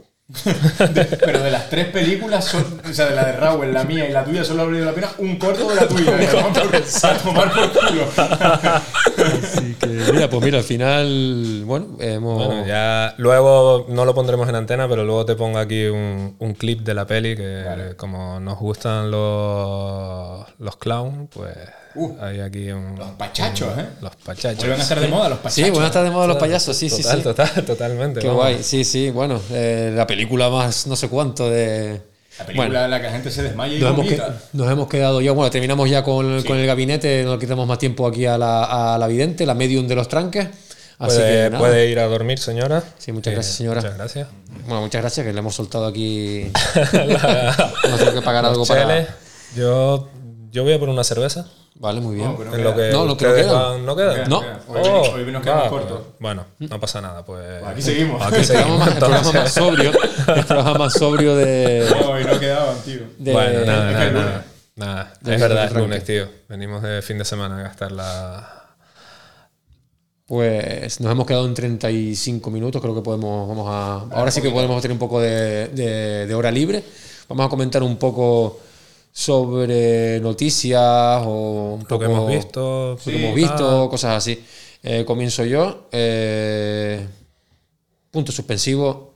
Pero de las tres películas, son, o sea, de la de Raúl, la mía y la tuya, solo ha valido la pena un corto de la tuya. ¿eh? A tomar por culo. Así que, mira, pues mira, al final, bueno, hemos... Bueno, ya luego no lo pondremos en antena, pero luego te pongo aquí un, un clip de la peli que como nos gustan los, los clowns, pues hay aquí un... Los pachachos, ¿eh? Los pachachos. Vuelven a estar de moda los Sí, van a estar de moda los payasos, sí, sí, Total, sí. total, totalmente. Qué vamos. guay, sí, sí, bueno, eh, la película más no sé cuánto de... La película Bueno, en la que la gente se desmaya y nos hemos, vomita. que- nos hemos quedado ya, bueno, terminamos ya con, con el gabinete, no le quitamos más tiempo aquí a la, a la vidente, la medium de los tranques. Así Puede, que nada. puede ir a dormir, señora. Sí, muchas Eh, gracias, señora. Muchas gracias. Bueno, muchas gracias, que le hemos soltado aquí. A tener que pagar algo cheles. para. Yo, yo voy a por una cerveza. Vale, muy bien. No, En lo que No, lo que no quedan. van- ¿No quedan? No. Hoy, hoy nos quedamos va, cortos. Bueno, no pasa nada. Pues, aquí seguimos. Aquí seguimos. el programa más sobrio. El programa más sobrio de. No, y no quedaban, tío. de- Bueno, nada, nada, nada. Nada, De es verdad, es lunes, tío. Venimos de fin de semana a gastar la. Pues nos hemos quedado en 35 minutos, creo que podemos, vamos a, ahora sí que podemos tener un poco de, de- de hora libre. Vamos a comentar un poco sobre noticias o un Lo poco que hemos visto. lo que hemos visto, cosas así. Eh, comienzo yo. Eh, punto suspensivo.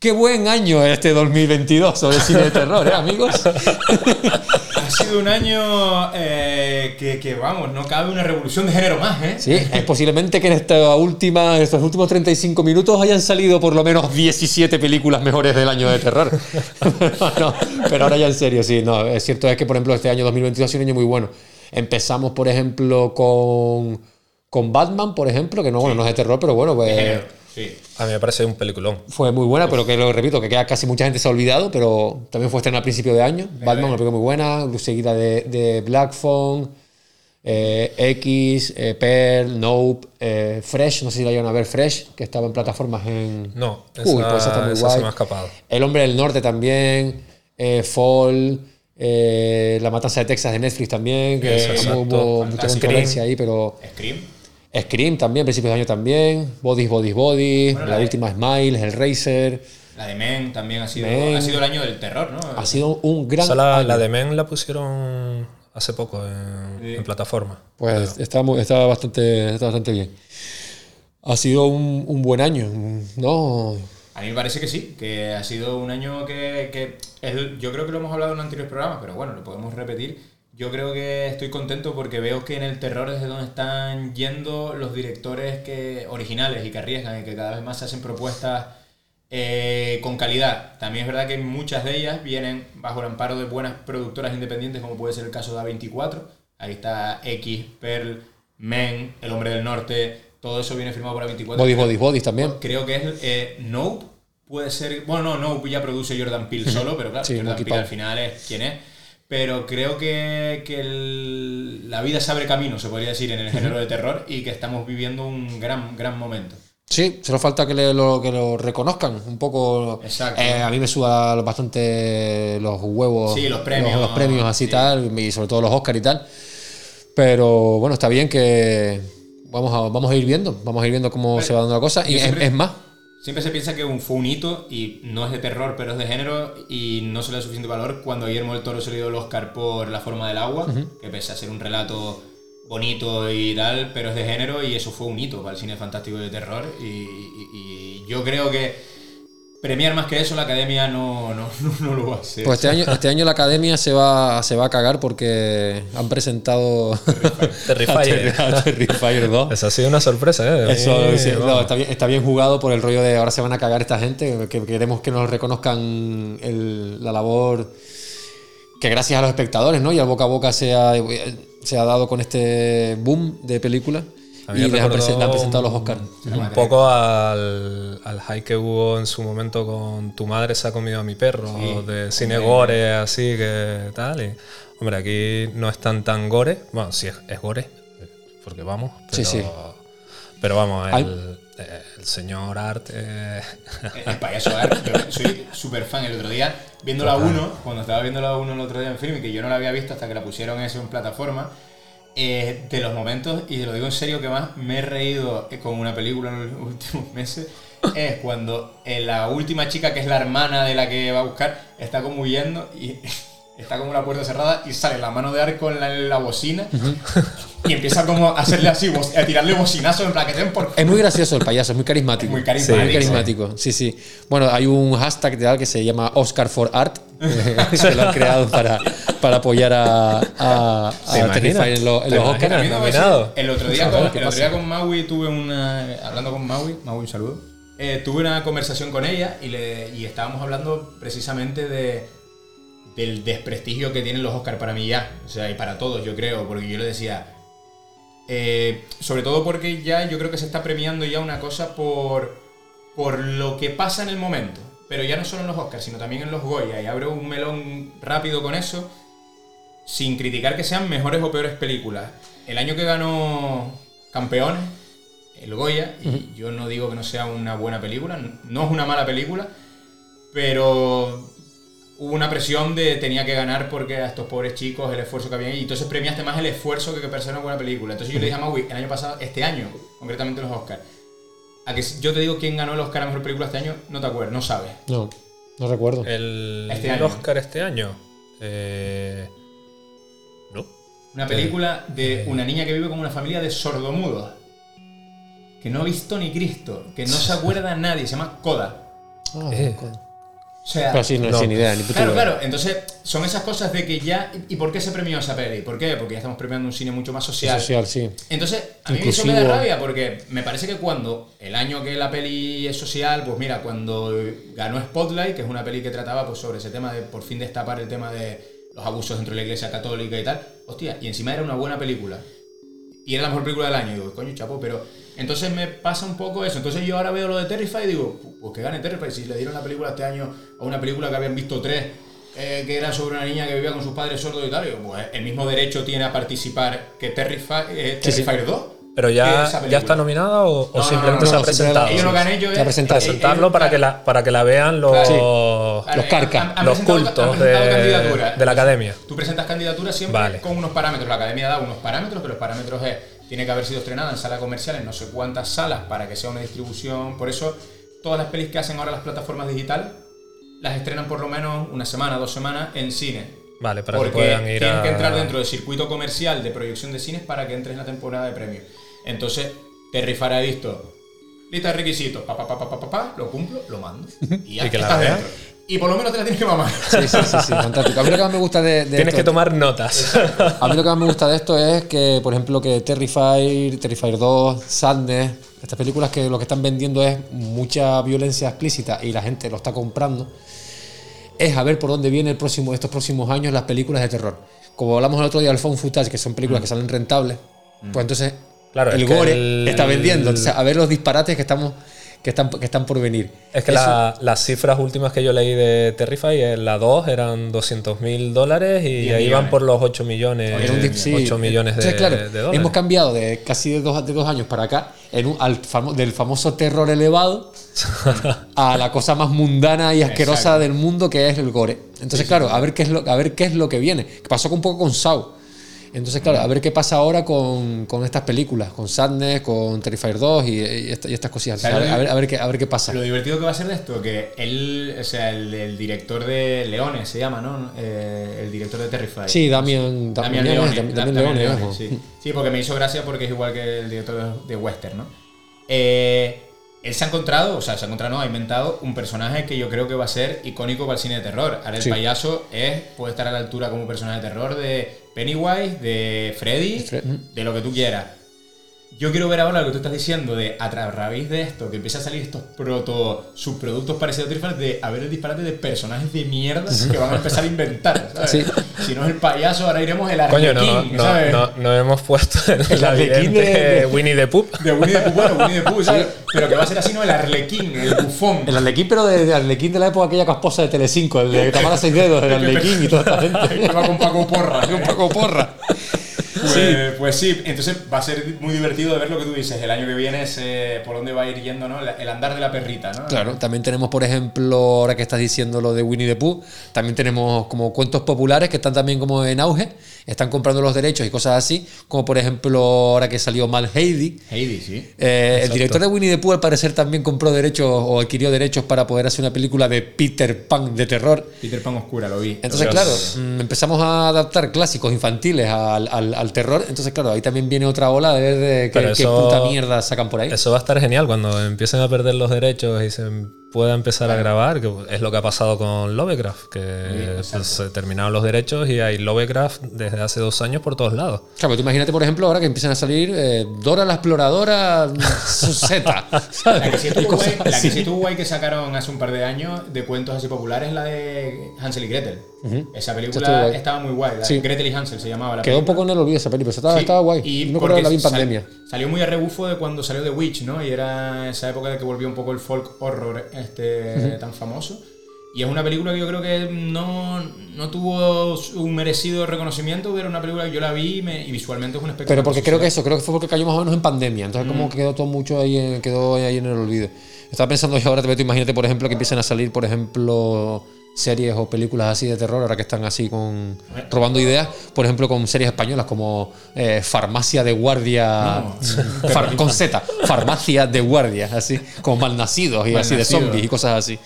Qué buen año este 2022 sobre cine de terror, ¿eh, amigos? Ha sido un año eh, que, que, vamos, no cabe una revolución de género más, ¿eh? Sí, es posiblemente que en esta última, en estos últimos 35 minutos hayan salido por lo menos 17 películas mejores del año de terror. No, pero ahora ya en serio, sí, no, es cierto es que por ejemplo este año 2022 ha sido un año muy bueno. Empezamos, por ejemplo, con, con Batman, por ejemplo, que no, bueno, no es de terror, pero bueno, pues sí. A mí me parece un peliculón. fue muy buena, pero que lo repito, que queda casi mucha gente se ha olvidado, pero también fue estrenada a principio de año. Batman, una película muy buena, seguida de, de Black Phone, eh, X, eh, Pearl, Nope, eh, Fresh, no sé si la llevan a ver, Fresh, que estaba en plataformas en... No, Uy, pues esa está muy esa guay. se me ha escapado. El Hombre del Norte también, eh, Fall, eh, La Matanza de Texas de Netflix también, que hubo- mucha Fantástico. controversia ahí, pero... Scream. Scream también, principios de año también, Bodies, Bodies, Bodies, Bueno, la, última Smile, Hellraiser. La de Men también ha sido, Men. ha sido el año del terror, ¿no? Ha sido un gran Esa la, año. la de Men la pusieron hace poco en, Sí. en plataforma. Pues está, muy- está, bastante, está bastante bien. Ha sido un, un buen año, ¿no? A mí me parece que sí, que ha sido un año que, que es- yo creo que lo hemos hablado en un anterior programa, pero bueno, lo podemos repetir. Yo creo que estoy contento porque veo que en el terror es de donde están yendo los directores que, originales y que arriesgan y que cada vez más se hacen propuestas eh, con calidad. También es verdad que muchas de ellas vienen bajo el amparo de buenas productoras independientes, como puede ser el caso de A24. Ahí está X, Pearl, Men, El Hombre del Norte, todo eso viene firmado por A24. Bodies, Bodies, Bodies también. Creo que es eh, Nope. Puede ser. Bueno, no, Nope ya produce Jordan Peele solo, pero claro, Sí, Jordan Peele al final es quien es. Pero creo que, que el- la vida se abre camino, se podría decir, en el género de terror y que estamos viviendo un gran, gran momento. Sí, solo falta que, le- lo, que lo reconozcan un poco. Exacto. Eh, a mí me suda bastante los huevos. Sí, los premios, Los, premios así sí. tal, y sobre todo los Oscar y tal. Pero bueno, está bien que vamos a, vamos a ir viendo, vamos a ir viendo cómo Pero se va dando la cosa. Y es más, Siempre se piensa que un, fue un hito y no es de terror, pero es de género y no se le da suficiente valor cuando a Guillermo del Toro se le dio el Oscar por La forma del agua, que pese a ser un relato bonito y tal, pero es de género y eso fue un hito para el cine fantástico y de terror y, y- y yo creo que premiar más que eso la academia no, no, no, no lo va a hacer. pues este año, este año la academia se va, se va a cagar porque han presentado Terrifier. a Terrifier 2. Esa ha sido una sorpresa, ¿eh? Eso sí, no, está, bien, está bien jugado por el rollo de ahora se van a cagar esta gente, que queremos que nos reconozcan el- la labor que gracias a los espectadores ¿no? y al boca a boca se ha, se ha dado con este boom de películas y les han, presentado los Oscars. Un poco al, al hype que hubo en su momento con Tu madre se ha comido a mi perro, Sí, de cine hombre. gore, así que tal. Y, hombre, aquí no es tan tan gore. Bueno, sí es, es gore, porque vamos. Sí, Pero, sí. Pero vamos, el, el señor Art. eh, El payaso Art, yo soy súper fan el otro día, viendo la 1, cuando estaba viendo la 1 el otro día en film, que yo no la había visto hasta que la pusieron eso en plataforma, eh, de los momentos, y te lo digo en serio, que más me he reído con una película en los últimos meses, es cuando eh, la última chica, que es la hermana de la que va a buscar, está como huyendo y está como la puerta cerrada y sale la mano de arco en la, en la bocina y empieza como a hacerle así, a tirarle bocinazos en plan que por Es muy gracioso el payaso, es muy carismático. Muy carismático. Muy carismático, sí, sí. Bueno, hay un hashtag de que se llama Oscar for Art, que lo han creado para, para apoyar a, los-. Oscars. También debo decir, nominado. El otro día, con, el otro pasa. día con Maui tuve una. Hablando con Maui, Maui, un saludo. eh, tuve una conversación con ella y, le, y estábamos hablando precisamente de, del desprestigio que tienen los Oscars para mí ya. O sea, y para todos, yo creo. Porque yo le decía. eh, sobre todo porque ya yo creo que se está premiando ya una cosa por, por lo que pasa en el momento. Pero ya no solo en los Oscars, sino también en los Goya. Y abro un melón rápido con eso sin criticar que sean mejores o peores películas. El año que ganó Campeones, el Goya, y yo no digo que no sea una buena película, no es una mala película, pero hubo una presión de tenía que ganar porque a estos pobres chicos el esfuerzo que habían y entonces premiaste más el esfuerzo que que per ser una buena película. Entonces yo le dije a Maui, el año pasado, este año, concretamente los Oscars, a que si yo te digo quién ganó el Oscar a mejor película este año, no te acuerdas, no sabes. No, no recuerdo. El, Este el año. Oscar este año. Eh. Una película de una niña que vive con una familia de sordomudos. Que no ha visto ni Cristo. Que no se acuerda nadie. Se llama Coda. Ah, Eh. O sea. Pero sí, no, No. sin idea, ni puta Claro, idea. claro. Entonces, son esas cosas de que ya. ¿Y por qué se premió esa peli? ¿Por qué? Porque ya estamos premiando un cine mucho más social. Social, sí. Entonces, a mí eso me da rabia porque me parece que cuando el año que la peli es social, pues mira, cuando ganó Spotlight, que es una peli que trataba pues sobre ese tema de por fin destapar el tema de los abusos dentro de la iglesia católica y tal, hostia, y encima era una buena película. Y era la mejor película del año. Y digo, coño, chapo, pero. Entonces me pasa un poco eso. Entonces yo ahora veo lo de Terrify y digo, pues que gane Terrify. Si le dieron la película este año a una película que habían visto tres, eh, que era sobre una niña que vivía con sus padres sordos y tal, digo, pues el mismo derecho tiene a participar que Terrify, eh, Sí, sí. Terrifier 2. ¿Pero ya, ya está nominada o, o No, no, simplemente no, se ha presentado? Ellos lo que han hecho es presentado. Presentarlo ellos- para que la, para que la vean los, Claro. Los carcas. Han- han los cultos de, de la academia. Tú presentas candidaturas siempre Vale. con unos parámetros. La academia da unos parámetros, que los parámetros es, tiene que haber sido estrenada en sala comercial en no sé cuántas salas para que sea una distribución. Por eso, todas las pelis que hacen ahora las plataformas digitales las estrenan por lo menos una semana, dos semanas en cine. Vale, para Porque que puedan ir tienes a... que entrar dentro del circuito comercial de proyección de cines para que entres en la temporada de premios. Entonces, Terrifier ha visto lista de requisitos, pa, pa, pa, pa, pa, pa, pa, lo cumplo, lo mando. Y ya Y que la estás dentro. Y por lo menos te la tienes que mamar. Sí, sí, sí, sí, fantástico. A mí lo que más me gusta de, de Tienes esto- que tomar notas. A mí lo que más me gusta de esto es que, por ejemplo, que Terrifier, Terrifier 2, Sadness, estas películas que lo que están vendiendo es mucha violencia explícita y la gente lo está comprando, es a ver por dónde vienen el próximo, estos próximos años las películas de terror. Como hablamos el otro día del phone footage, que son películas que salen rentables, pues entonces Claro, el es gore el- está vendiendo. A ver los disparates que estamos que están, que están por venir. Es que la- las cifras últimas que yo leí de Terrify, en la 2 eran 200 mil dólares y ahí van por los 8 millones, un di- sí. 8 millones de, Entonces, claro, de dólares. Hemos cambiado de casi de dos, de dos años para acá en un- al famo- del famoso terror elevado a la cosa más mundana y asquerosa Exacto. del mundo que es el gore. Entonces, claro, a ver qué es lo, a ver qué es lo que viene. Que pasó un poco con Saw. Entonces, claro, a ver qué pasa ahora con, con estas películas, con Sadness, con Terrifier 2 y, y esta- y estas cosillas. A ¿Sabes ver, a, ver, a, ver qué, a ver qué pasa. Lo divertido que va a ser de esto, que él, o sea, el, el director de Leones se llama, ¿no? Eh, el director de Terrify. Sí, Damian, Damian Damian, Leone. Damian, Da- Damian Damian Leone, Leone, ojo. sí. Sí, porque me hizo gracia porque es igual que el director de, de Western, ¿no? Eh, él se ha encontrado, o sea, se ha encontrado, no, ha inventado un personaje que yo creo que va a ser icónico para el cine de terror. Ahora el Sí. payaso es, puede estar a la altura como personaje de terror de Pennywise, de Freddy, Fre- de lo que tú quieras. Yo quiero ver ahora lo que tú estás diciendo de a tra- a raíz de esto, que empieza a salir estos proto subproductos parecidos a Terrifier, de haber el disparate de personajes de mierda que van a empezar a inventar. ¿sabes? Sí. Si no es el payaso, ahora iremos el Coño, arlequín, no, no, ¿sabes? no, no hemos puesto el, El arlequín de- Winnie the Pooh. De Winnie the Pooh, bueno, Winnie the Pooh, ¿sabes? Pero que va a ser así, ¿no? El arlequín, el bufón. El Arlequín, pero de, de Arlequín de la época aquella casposa de Telecinco, el de Tamara Seis Dedos, el Arlequín y toda esta gente. que va con Paco Porra. Un poco porra. Pues, pues sí, entonces va a ser muy divertido de ver lo que tú dices. El año que viene es eh, por dónde va a ir yendo, ¿no? El andar de la perrita, ¿no? Claro, también tenemos, por ejemplo, ahora que estás diciendo lo de Winnie the Pooh, también tenemos como cuentos populares que están también como en auge. Están comprando los derechos y cosas así, como por ejemplo ahora que salió Mal Heidi. Heidi, sí. Eh, el director de Winnie the Pooh al parecer también compró derechos o adquirió derechos para poder hacer una película de Peter Pan de terror. Peter Pan Oscura, lo vi. Entonces, claro, mm, empezamos a adaptar clásicos infantiles al, al- al terror. Entonces, claro, ahí también viene otra ola de ver de qué, qué puta mierda sacan por ahí. Eso va a estar genial cuando empiecen a perder los derechos y se pueda empezar a grabar, que es lo que ha pasado con Lovecraft, que pues, se terminaron los derechos y hay Lovecraft desde hace dos años por todos lados. Claro, tú imagínate, por ejemplo, ahora que empiezan a salir eh, Dora la exploradora Z. La que, sí estuvo cosas guay, la que sí estuvo guay que sacaron hace un par de años de cuentos así populares, la de Hansel y Gretel. Esa película estaba muy guay. la Sí. Gretel y Hansel se llamaba la Quedó un película. poco en el olvido esa película, estaba, Sí, estaba guay. Y no de la vi en sal- pandemia. salió muy a rebufo de cuando salió The Witch, ¿no? Y era esa época de que volvió un poco el folk horror este tan famoso. Y es una película que yo creo que no, no tuvo un merecido reconocimiento, pero era una película que yo la vi y, me- y visualmente es un espectáculo. Pero porque creo que eso, creo que fue porque cayó más o menos en pandemia. Entonces, Mm. como quedó todo mucho ahí en, quedó ahí en el olvido. Estaba pensando yo ahora, te meto, imagínate, por ejemplo, que empiecen a salir, por ejemplo, series o películas así de terror, ahora que están así con robando ideas, por ejemplo, con series españolas como eh, Farmacia de Guardia, No. Far- con Z, Farmacia de Guardia, así, como malnacidos y así de zombies y cosas así.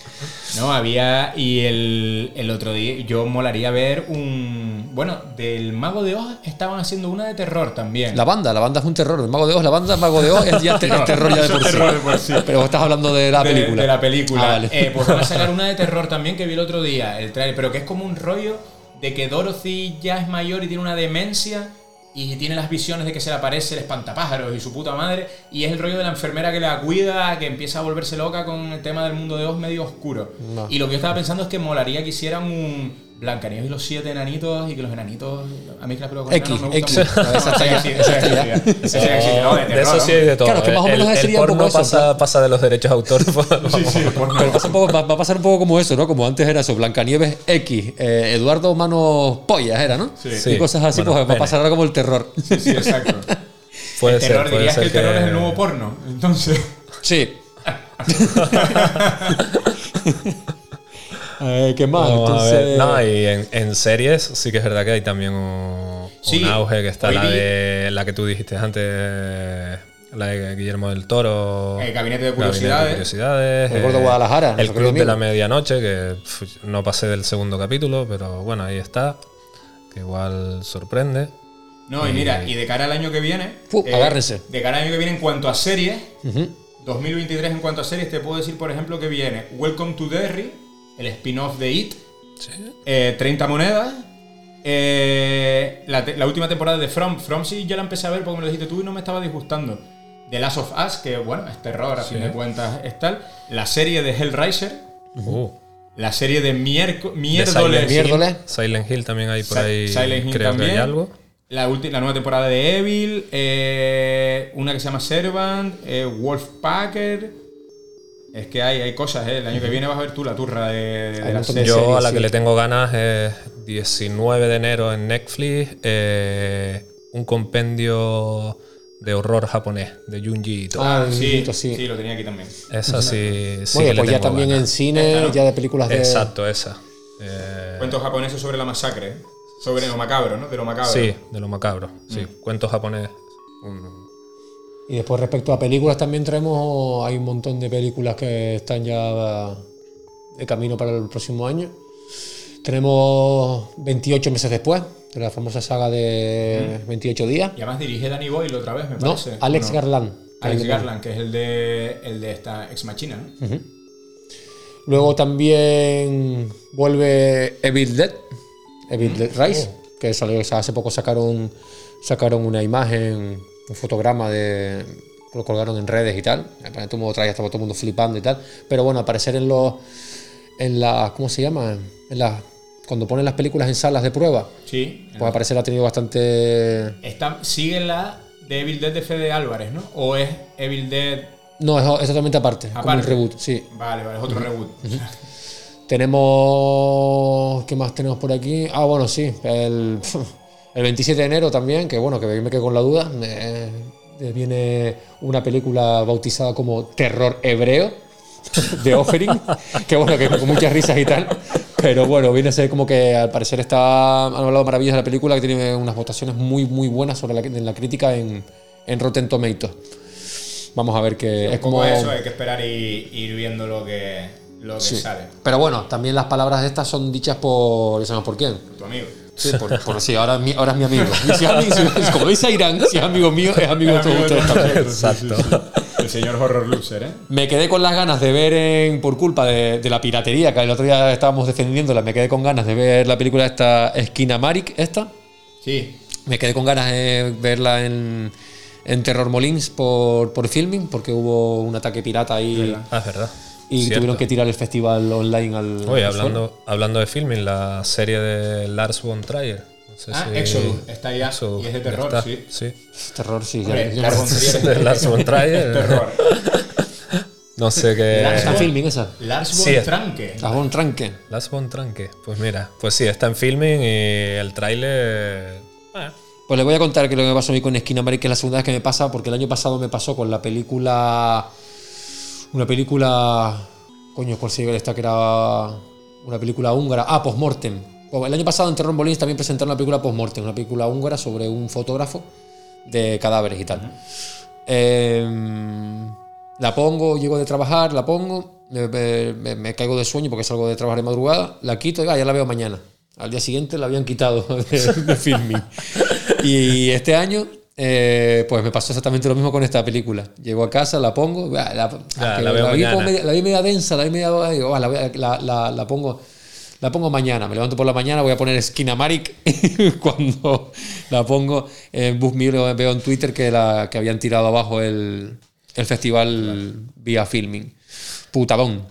No, había. Y el, el otro día, yo molaría ver un. Bueno, del Mago de Oz estaban haciendo una de terror también. La banda, la banda es un terror. El Mago de Oz, la banda Mago de Oz es ya No, terror ya de por, es sí. terror de por sí. Pero estás hablando de la de, película. de la película. Ah, vale. Eh, pues van a sacar una de terror también que vi el otro día, el trailer, pero que es como un rollo de que Dorothy ya es mayor y tiene una demencia y tiene las visiones de que se le aparece el espantapájaros y su puta madre y es el rollo de la enfermera que la cuida, que empieza a volverse loca con el tema del mundo de Oz medio oscuro. No. Y lo que yo estaba pensando es que molaría que hicieran un Blancanieves y los siete enanitos y que los enanitos a mí que las películas X, me gustan mucho. Esa Sí, sí, sí, sí, sí, no, de eso sí hay de todo. Claro, es que más o El- menos el, sería un porno poco eso, pasa, pasa de los derechos de autor. Pero pasa un poco- va, va a pasar un poco como eso, ¿no? Como antes era eso, Blancanieves X, eh, Eduardo Manos Pollas era, ¿no? Sí. Y Sí. cosas así, Bueno, pues va a pasar ahora como el terror. Sí, sí, exacto. Puede el ser, terror, puede dirías que el terror que- es el nuevo porno. Entonces. Sí. Eh, ¿Qué más? Vamos a ver. Entonces- No, y en, en series sí que es verdad que hay también un, Sí, un auge que está la de la que tú dijiste antes, la de Guillermo del Toro. El Gabinete de Curiosidades. Curiosidades, El Gordo eh, Guadalajara, El Club de la Medianoche, que no pasé del segundo capítulo, pero bueno, ahí está. Que igual sorprende. No, y mira, y de cara al año que viene. eh, agárrense. De cara al año que viene, en cuanto a series, Ujú. 2023 en cuanto a series, te puedo decir, por ejemplo, que viene Welcome to Derry, el spin-off de It, eh, 30 monedas. eh, la, te- la última temporada de From. From sí ya la empecé a ver porque me lo dijiste tú y no me estaba disgustando. The Last of Us, que bueno, es terror, a Sí. fin de cuentas es tal. La serie de Hellraiser. Uh, La serie de Miércoles. Silent, Hill, Silent Hill también hay por Sa- ahí. Silent Hill creo también. que hay algo. La, la nueva temporada de Evil, eh, una que se llama Servant, eh, Wolfpacker. Es que hay, hay cosas, ¿eh? El año que viene vas a ver tú la turra de, de la serie. Yo a la sí. que le tengo ganas es 19 de enero en Netflix, eh, un compendio de horror japonés de Junji Ito. Ah, sí, Junjito, sí. sí, lo tenía aquí también. Esa sí, sí Bueno, que le pues ya tengo también en cine, Esta, ¿no? ya de películas de. Exacto, esa. Eh, Cuentos japoneses sobre la masacre, sobre lo macabro, ¿no? De lo macabro. sí, de lo macabro. Sí, Mm. cuentos japonés. un- Y después respecto a películas también traemos, hay un montón de películas que están ya de camino para el próximo año. Tenemos 28 meses después, de la famosa saga de 28 días. Y además dirige Danny Boyle otra vez, me No, parece. Alex ¿o no? Garland. Alex Garland, que es el de, el de esta ex machina, ¿no? Luego también vuelve Evil Dead, Evil Dead Rise, que salió, o sea, hace poco sacaron, sacaron una imagen, un fotograma de. Lo colgaron en redes y tal. Todo el mundo traía, estaba todo el mundo flipando y tal. Pero bueno, aparecer en los. En la. ¿Cómo se llama? En las. Cuando ponen las películas en salas de prueba, Sí. pues aparecer ha tenido bastante. Está, sigue la de Evil Dead de Fede Álvarez, ¿no? O es Evil Dead. No, es, es totalmente aparte, como un Aparte. reboot, sí. Vale, vale, es otro reboot. Tenemos. ¿Qué más tenemos por aquí? Ah, bueno, sí. El, el 27 de enero también, que bueno, que me quedé con la duda. eh, viene una película bautizada como Terror Hebreo de Offering. que bueno, que con muchas risas y tal. Pero bueno, viene a ser como que al parecer está. Han hablado maravillas de la película, que tiene unas votaciones muy, muy buenas sobre la, en la crítica en, en Rotten Tomatoes. Vamos a ver Un es como. eso, hay que esperar y ir viendo lo que, lo que Sí. sale. Pero bueno, también las palabras estas son dichas por. ¿Ya sabemos por quién? Tu amigo. Sí, por, por- sí, ahora, es mi- ahora es mi amigo. Y si es amigo- si- como dice Irán, si es amigo mío, es amigo de todos ustedes también. Exacto. El señor Horror Loser, ¿eh? Me quedé con las ganas de ver, en, por culpa de, de la piratería, que el otro día estábamos defendiéndola, me quedé con ganas de ver la película esta, Esquina Marik, esta. Sí. Me quedé con ganas de verla en, en Terror Molins por, por filming, porque hubo un ataque pirata ahí Ah, es verdad. Y Cierto. tuvieron que tirar el festival online al. Oye, suelo. hablando, hablando de filming, la serie de Lars von Trier. No sé Ah, si- Exodus, está ya, Exodus, y es de terror, está, sí. sí. Terror, sí. Hombre, ya- Lars von Trier. De Lars von Trier. Terror. No sé qué. Lars Está von- filming esa. Lars von Sí, Tranke. Las Von Tranque. Lars von Tranke. Pues mira, pues sí, está en filming y el tráiler. eh, Pues les voy a contar que lo que me pasó a mí con Esquina Marik, que es la segunda vez que me pasa, porque el año pasado me pasó con la película. Una película. Coño, por si esta que era una película húngara. Ah, Postmortem. El año pasado en Terror Molins también presentaron una película Postmortem, una película húngara sobre un fotógrafo de cadáveres y tal. Eh, la pongo, llego de trabajar, la pongo, me, me- me- me caigo de sueño porque salgo de trabajar de madrugada, la quito y ah, ya la veo mañana. Al día siguiente la habían quitado de, de filming. Y este año, eh, pues me pasó exactamente lo mismo con esta película. Llego a casa, la pongo, ah, la, que la veo vi media- la vi media densa, la vi media. digo, ah, la, voy a- la- la- la pongo. La pongo mañana, me levanto por la mañana, voy a poner Esquina Marik. Cuando la pongo en BuzzMe veo en Twitter que, la, que habían tirado abajo el, el festival vía filming. Putabón.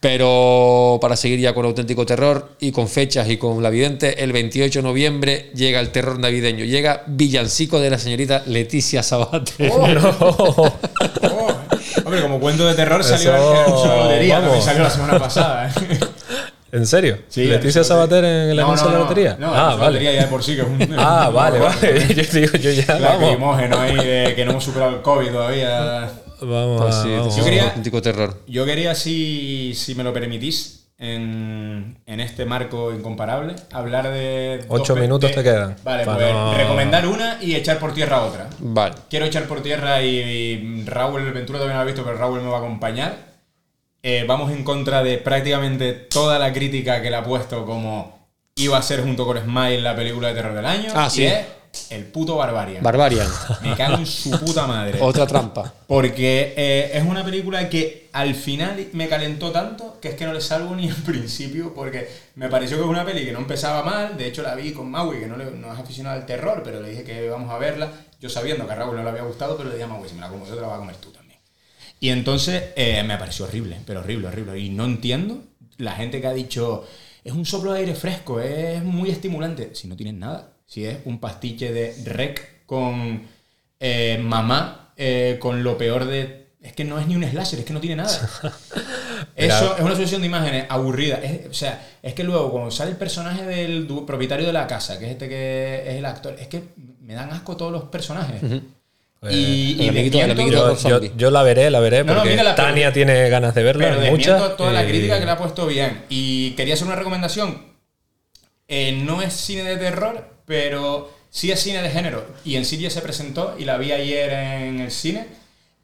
Pero para seguir ya con auténtico terror y con fechas y con la vidente, el 28 de noviembre llega el terror navideño. Llega Villancico de la señorita Leticia Sabater. Oh. Hombre, como cuento de terror salió en de Lotería, salió la semana pasada. ¿eh? ¿En serio? Sí, ¿Leticia Sabater en el anuncio no, de la no. lotería? No, ah, vale. Lotería ya de por sí que es un- Ah, un- vale, vale. Yo digo, yo ya. Lacrimógeno ahí de que no hemos superado el COVID todavía. Vamos, Pues a- sí, vamos. Yo quería- auténtico terror. Yo quería, si, si me lo permitís, en, en este marco incomparable, hablar de. Ocho minutos de- te quedan. Vale, Para pues no- recomendar una y echar por tierra otra. Vale. Quiero echar por tierra y, y Raúl Ventura no lo ha visto, pero Raúl me va a acompañar. Eh, vamos en contra de prácticamente toda la crítica que le ha puesto como iba a ser junto con Smile la película de terror del año. Ah, y sí. es el puto Barbarian. Barbarian. Me cago en su puta madre. Otra trampa. Porque eh, es una película que al final me calentó tanto que es que no le salvo ni al principio porque me pareció que es una peli que no empezaba mal. De hecho, la vi con Maui, que no, le- no es aficionado al terror, pero le dije que vamos a verla. Yo sabiendo que a Raúl no le había gustado, pero le dije a Maui, si me la como yo, te la vas a comer tú también. Y entonces eh, me pareció horrible, pero horrible, horrible. Y no entiendo la gente que ha dicho, es un soplo de aire fresco, es muy estimulante. Si no tienes nada, si es un pastiche de rec con eh, mamá, eh, con lo peor de... Es que no es ni un slasher, es que no tiene nada. Eso es una sucesión de imágenes aburrida. Es- o sea, es que luego cuando sale el personaje del propietario de la casa, que es este que es el actor, es que me dan asco todos los personajes. Y y el amiguito- el desmiento- amiguito Yo, la veré, la veré, No, no, porque mírala, pero- Tania tiene ganas de verla, Pero muchas. toda la y- crítica que le ha puesto bien. Y quería hacer una recomendación. Eh, no es cine de terror, pero sí es cine de género. Y en Siria se presentó y la vi ayer en el cine.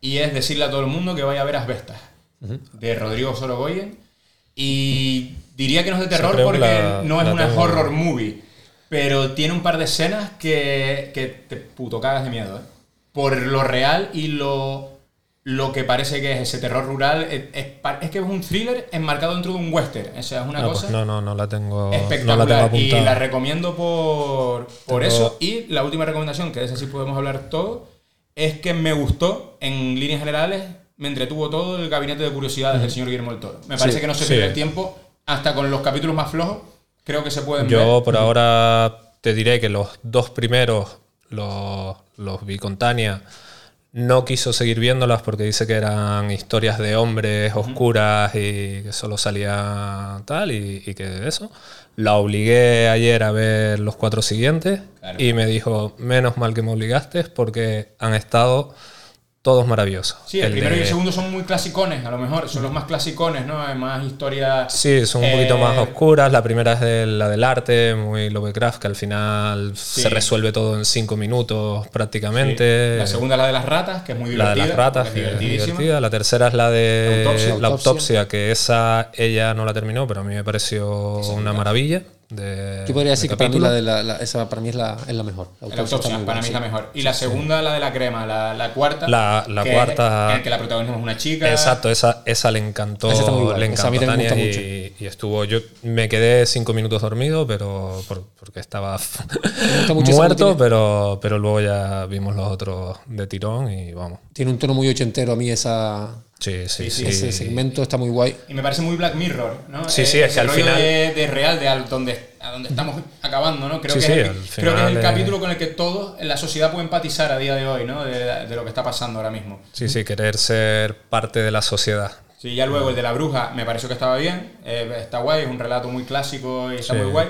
Y es decirle a todo el mundo que vaya a ver Asbestas, de Rodrigo Sorogoyen. Y diría que no es de terror porque la- no es una tengo. horror movie. Pero tiene un par de escenas que, que te puto cagas de miedo, ¿eh? Por lo real y lo, lo que parece que es ese terror rural. Es, es pa- es que es un thriller enmarcado dentro de un western. O sea, es una Ah, pues cosa no, no, no la tengo, no la espectacular. tengo y la recomiendo por, por Tengo- eso. Y la última recomendación, que de esa sí podemos hablar todo, es que me gustó, en líneas generales, me entretuvo todo el gabinete de curiosidades del señor Guillermo del Toro. Me parece Sí, que no se sí. pierde el tiempo, hasta con los capítulos más flojos, creo que se pueden ver. Yo por ahora te diré que los dos primeros los, los vi con Tania. No quiso seguir viéndolas porque dice que eran historias de hombres oscuras y que solo salía tal y, y que eso. La obligué ayer a ver los cuatro siguientes Claro. y me dijo, menos mal que me obligaste porque han estado todos maravillosos. Sí, el, El primero y el segundo son muy clasicones, a lo mejor. Son los más clasicones, ¿no? Hay más historia. Sí, son un eh, poquito más oscuras. La primera es de la del arte, muy Lovecraft, que al final se resuelve todo en cinco minutos prácticamente. La segunda es la de las ratas, que es muy La de divertida. las ratas, que es divertida. La tercera es la de La autopsia. la autopsia, que esa ella no la terminó, pero a mí me pareció una maravilla. De, Yo podría decir de que para mí, la de la, la- esa para mí es la, es la mejor. La autopsia autopsia, para buena, mí es la mejor. Y Sí, la sí. segunda, la de la crema, la, la cuarta. La- la que- cuarta- En que la protagonista es una chica. Exacto, esa, esa le encantó, Esa está muy guay, le esa a mí encantó a también me Tania gusta y, y estuvo. Yo me quedé cinco minutos dormido, pero por- porque estaba mucho muerto, pero, pero luego ya vimos los otros de tirón y vamos. Tiene un tono muy ochentero a mí esa, Sí, sí, sí. ese segmento está muy guay. Y me parece muy Black Mirror, ¿no? Sí, Eh, sí, es ese que al final- De, de real, de al- donde, a donde estamos acabando, ¿no? Creo, Sí, que, sí, es el, creo que es el capítulo eh, con el que todos en la sociedad puede empatizar a día de hoy, ¿no? De, de lo que está pasando ahora mismo. Sí, sí, querer ser parte de la sociedad. Sí, ya luego el de la bruja me pareció que estaba bien, eh, está guay, es un relato muy clásico y está Sí. muy guay.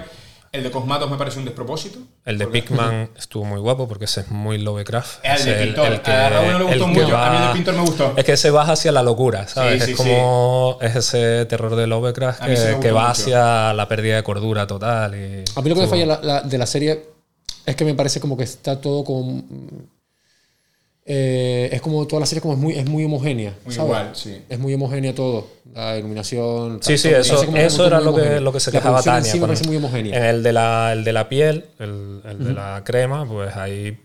El de Cosmatos me pareció un despropósito. El de Pigman estuvo muy guapo porque ese es muy Lovecraft. Es el de Pintor. A Raúl no le gustó el que mucho, a mí el de Pintor me gustó. Es que se va hacia la locura, ¿sabes? Sí, sí, es como es ese terror de Lovecraft que, que va mucho. hacia la pérdida de cordura total. Y A mí lo que me falla la- la- de la serie es que me parece como que está todo como. Eh, es como toda la serie como es muy, es muy homogénea. Muy ¿sabes? igual, sí. Es muy homogénea todo. La iluminación. Sí, sí, eso, eso era lo que, lo que se La quejaba Tania. sí me parece muy homogénea. En el de la, el de la piel, el, el de la crema, pues ahí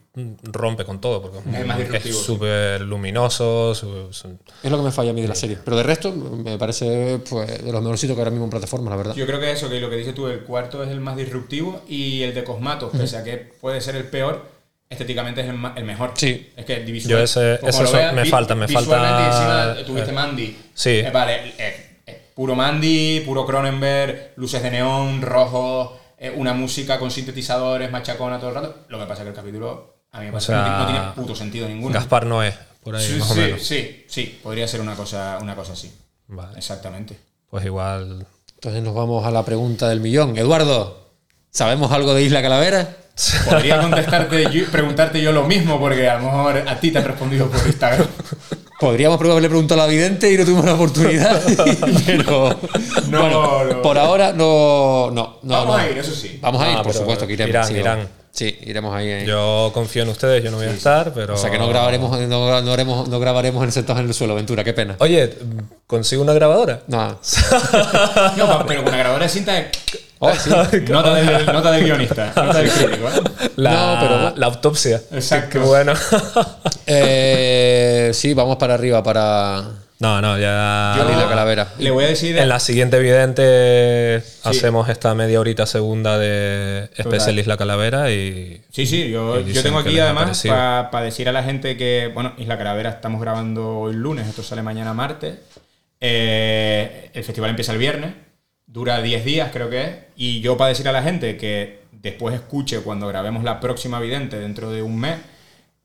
rompe con todo porque es disruptivo, sí. súper luminoso. su- su- Es lo que me falla a mí de la serie. Pero de resto, me parece pues, de los mejorcitos que ahora mismo en plataformas, la verdad. Yo creo que eso, que lo que dices tú, el cuarto es el más disruptivo y el de Cosmatos, pese a que puede ser el peor, estéticamente es el, ma- el mejor. Sí. Es que visual, Yo ese- ese veas, me vi- falta, me falta, encima tuviste eh, Mandy. sí. Eh, vale, eh, eh, puro Mandy, puro Cronenberg, luces de neón, rojo, eh, una música con sintetizadores, machacona todo el rato. Lo que pasa es que el capítulo a mí me O parece que no tiene- no, sea, tiene puto sentido ninguno. Gaspar Noé, por ahí sí, más o sí, menos. sí, sí, podría ser una cosa, una cosa así. Vale. Exactamente. Pues igual. Entonces nos vamos a la pregunta del millón. Eduardo, ¿sabemos algo de Isla Calavera? Podría contestarte yo- preguntarte yo lo mismo, porque a lo mejor a ti te han respondido por Instagram. Podríamos probarle preguntar a la vidente y no tuvimos la oportunidad. pero No, bueno, no. por ahora no. no, no Vamos no. a ir, eso sí. Vamos a ir, Ah, por supuesto que iremos. irán, sí, irán. Sí, iremos ahí. eh. Yo confío en ustedes, yo no voy a estar, pero. O sea que no grabaremos, no, no haremos, no grabaremos en sentados en el suelo, Ventura, qué pena. Oye, ¿consigo una grabadora? No. Pero con una grabadora de cinta de- Oh, sí. nota, del, nota del guionista, nota del crítico. ¿eh? La, No, pero- la autopsia. Exacto. Qué bueno. Eh, sí, vamos para arriba, para No, no, ya. Isla Calavera. Le voy a decir. En la siguiente evidente hacemos esta media horita segunda de Especial Isla Calavera y. Sí, sí, yo, yo tengo aquí además para decir a la gente que, bueno, Isla Calavera estamos grabando hoy lunes, esto sale mañana martes. Eh, el festival empieza el viernes, dura 10 días creo que es, y yo para decir a la gente que después escuche cuando grabemos la próxima vidente dentro de un mes,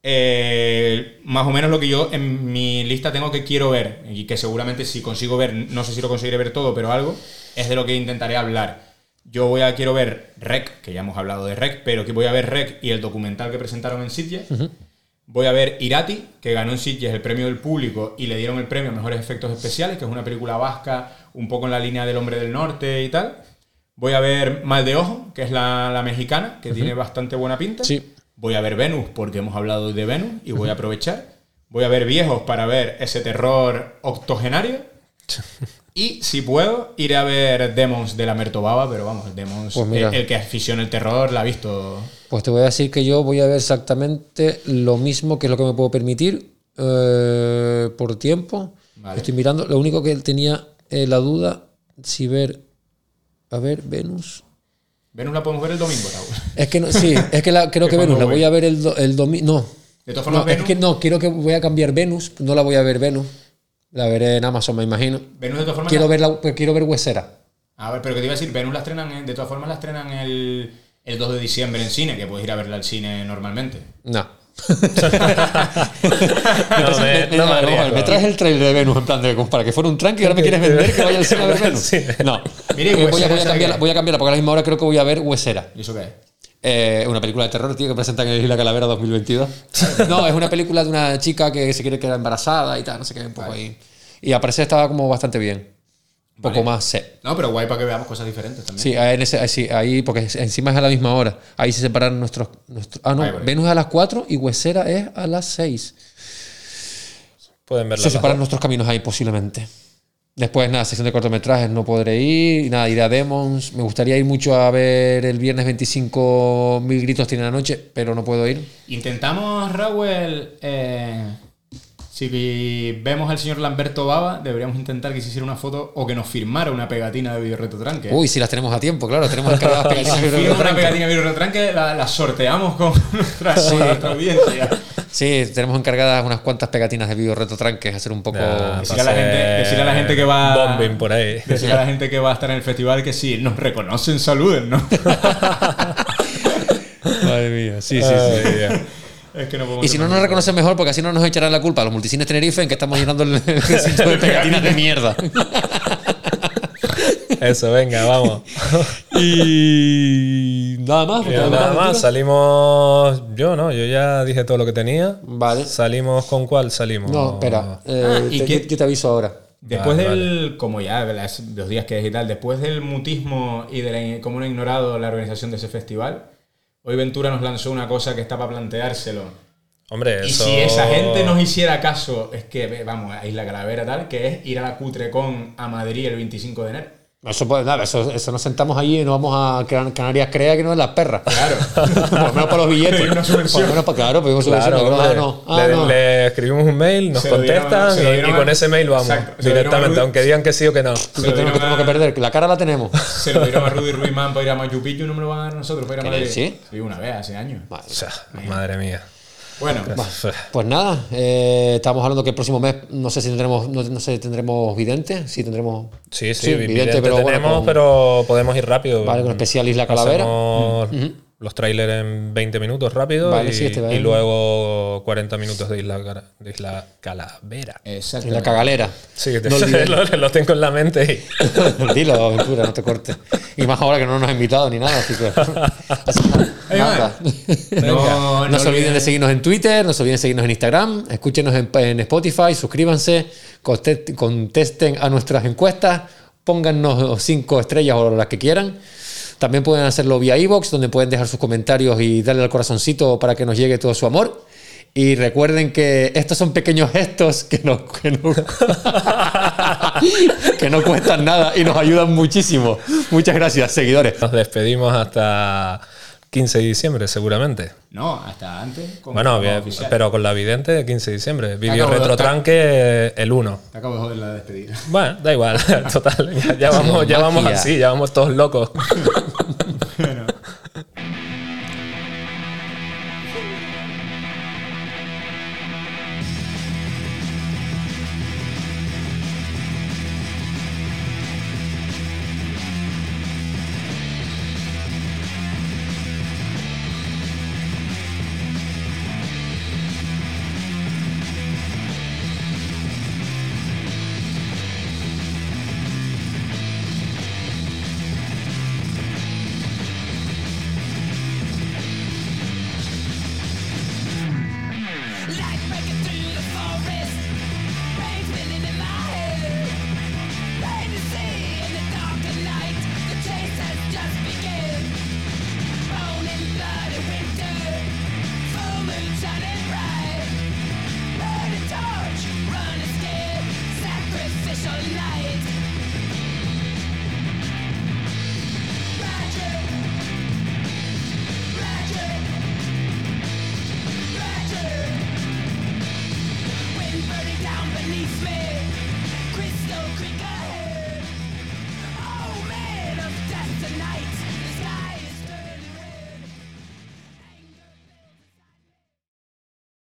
eh, más o menos lo que yo en mi lista tengo que quiero ver, y que seguramente si consigo ver, no sé si lo conseguiré ver todo, pero algo, es de lo que intentaré hablar. Yo voy a quiero ver Rec, que ya hemos hablado de Rec, pero que voy a ver Rec y el documental que presentaron en Sitges. Voy a ver Irati, que ganó en Sitges el premio del público y le dieron el premio a Mejores Efectos Especiales, que es una película vasca, un poco en la línea del Hombre del Norte y tal. Voy a ver Mal de Ojo, que es la, la mexicana, que tiene bastante buena pinta. Sí. Voy a ver Venus, porque hemos hablado de Venus y voy a aprovechar. Voy a ver Viejos para ver ese terror octogenario. Y si puedo, iré a ver Demons de la Mertobaba, pero vamos, Demons, Pues el, el que aficiona el terror, la ha visto. Pues te voy a decir que yo voy a ver exactamente lo mismo que es lo que me puedo permitir eh, por tiempo. Vale. Estoy mirando. Lo único que tenía eh, la duda si ver. A ver, Venus. Venus la podemos ver el domingo, Raúl. Es que no, sí, es que la, creo ¿Que Venus la voy a ver el, el domingo. No. De todas formas, no, es Venus- que no, quiero que voy a cambiar Venus. No la voy a ver Venus. La veré en Amazon, me imagino. Venus de todas formas. Quiero la- ver, la, pues quiero ver Huesera. A ver, pero que te iba a decir, Venus la estrenan, en- de todas formas la estrenan el, el 2 de diciembre en cine, que puedes ir a verla al cine normalmente. No. No me- me, no me me- arriesgo. me traes el trailer de Venus en plan de para que fuera un tranqui y ahora me quieres vender que vaya al cine a ver Venus. No. Mire, Eh, voy, a, voy cambiarla, voy a cambiarla porque a la misma hora creo que voy a ver Huesera. ¿Y eso qué es? Eh, una película de terror, tío, que presentan en Isla Calavera 2022. no, es una película de una chica que se quiere quedar embarazada y tal, no sé qué, un poco ahí. Y al parecer estaba como bastante bien. Un poco Vale. más set. No, pero guay para que veamos cosas diferentes también. Sí, ahí, en ese- sí, ahí, porque encima es a la misma hora. Ahí se separan nuestros. nuestros ah, no. Venus es a las 4 y Huesera es a las 6. Pueden verla. Se separan dos. nuestros caminos ahí posiblemente. Después, nada, sección de cortometrajes no podré ir. Nada, iré a Demons. Me gustaría ir mucho a ver el viernes 25 Mil Gritos Tiene la Noche, pero no puedo ir. Intentamos, Raúl, eh, si vemos al señor Lamberto Baba, deberíamos intentar que se hiciera una foto o que nos firmara una pegatina de Videorretotranque. Uy, si las tenemos a tiempo, claro, tenemos encargadas pegatinas. Si firma una pegatina de Videorretotranque, la, la sorteamos con nuestra, Sí. nuestra audiencia. Sí, tenemos encargadas unas cuantas pegatinas de video retotranques, hacer un poco. Decirle a, la gente, decirle a la gente que va. Bombing por ahí. Decirle a la gente que va a estar en el festival que si nos reconocen, saluden, ¿no? Madre mía, sí, sí, Ay, sí. Ya. Es que no podemos Y si no nos reconocen mejor, porque así no nos echarán la culpa a los multicines Tenerife en que estamos llenando el recinto de pegatinas de mierda. Eso, venga, vamos. Y nada más. Ya, nada más, salimos. Yo no, yo ya dije todo lo que tenía. Vale. ¿Salimos con cuál salimos? No, espera. eh, Ah, ¿y te- qué? yo te aviso ahora. Después Vale, del, como ya las- los días que es y tal, después del mutismo y de la, cómo no ha ignorado la organización de ese festival, hoy Ventura nos lanzó una cosa que está para planteárselo. Hombre, Y eso. si esa gente nos hiciera caso, es que vamos a Isla Calavera tal, que es ir a la Cutrecon a Madrid el 25 de enero. Eso, puede- nada, eso, eso nos sentamos allí y nos vamos a Can- Canarias Crea, que no es las perras. Claro. Por lo menos para los billetes. Pedimos una. Por lo menos para, claro, pedimos Claro, subvención. Ah, no. Ah, le, no. le escribimos un mail, nos Se lo dieron- contestan y- dieron y, a- con ese mail vamos Exacto, directamente, aunque digan que sí o que no. ¿Qué Se lo tenemos, dieron que tenemos a- que perder? Que la cara la tenemos. Se lo dieron a Rudy Ruimán para ir a Machu Picchu y no me lo van a dar nosotros para ir a ¿Que Madrid. sí? Sí, una vez, hace años. O sea, madre mía. Bueno, Pues nada, eh, estamos hablando que el próximo mes no sé si tendremos, no, no sé, tendremos vidente, sí tendremos. Sí, sí, Sí, vidente, vidente, pero bueno, tenemos, con- pero podemos ir rápido. Vale, con especial Isla Calavera. Hacemos Mm. Los trailers en 20 minutos rápido Vale, y, sí, este y luego 40 minutos de Isla, de Isla Calavera. exacto. En la cagalera. Sí, que te- No lo, lo tengo en la mente. y- Dilo, aventura, no te cortes. Y más ahora que no nos ha invitado ni nada, así que. nada. No, No, se olviden de seguirnos en Twitter, no se olviden de seguirnos en Instagram, escúchenos en, en Spotify, suscríbanse, conte- contesten a nuestras encuestas, póngannos cinco estrellas o las que quieran. También pueden hacerlo vía iVoox, donde pueden dejar sus comentarios y darle al corazoncito para que nos llegue todo su amor. Y recuerden que estos son pequeños gestos que no, que no, que no cuestan nada y nos ayudan muchísimo. Muchas gracias, seguidores. Nos despedimos hasta 15 de diciembre, seguramente. No, hasta antes. con Bueno, bien, pero con la vidente 15 de diciembre. Vídeo acabo de- retrotranque el 1. Te acabo de joder la despedida. Bueno, da igual, total. Ya, ya vamos, ya vamos así, ya vamos todos locos.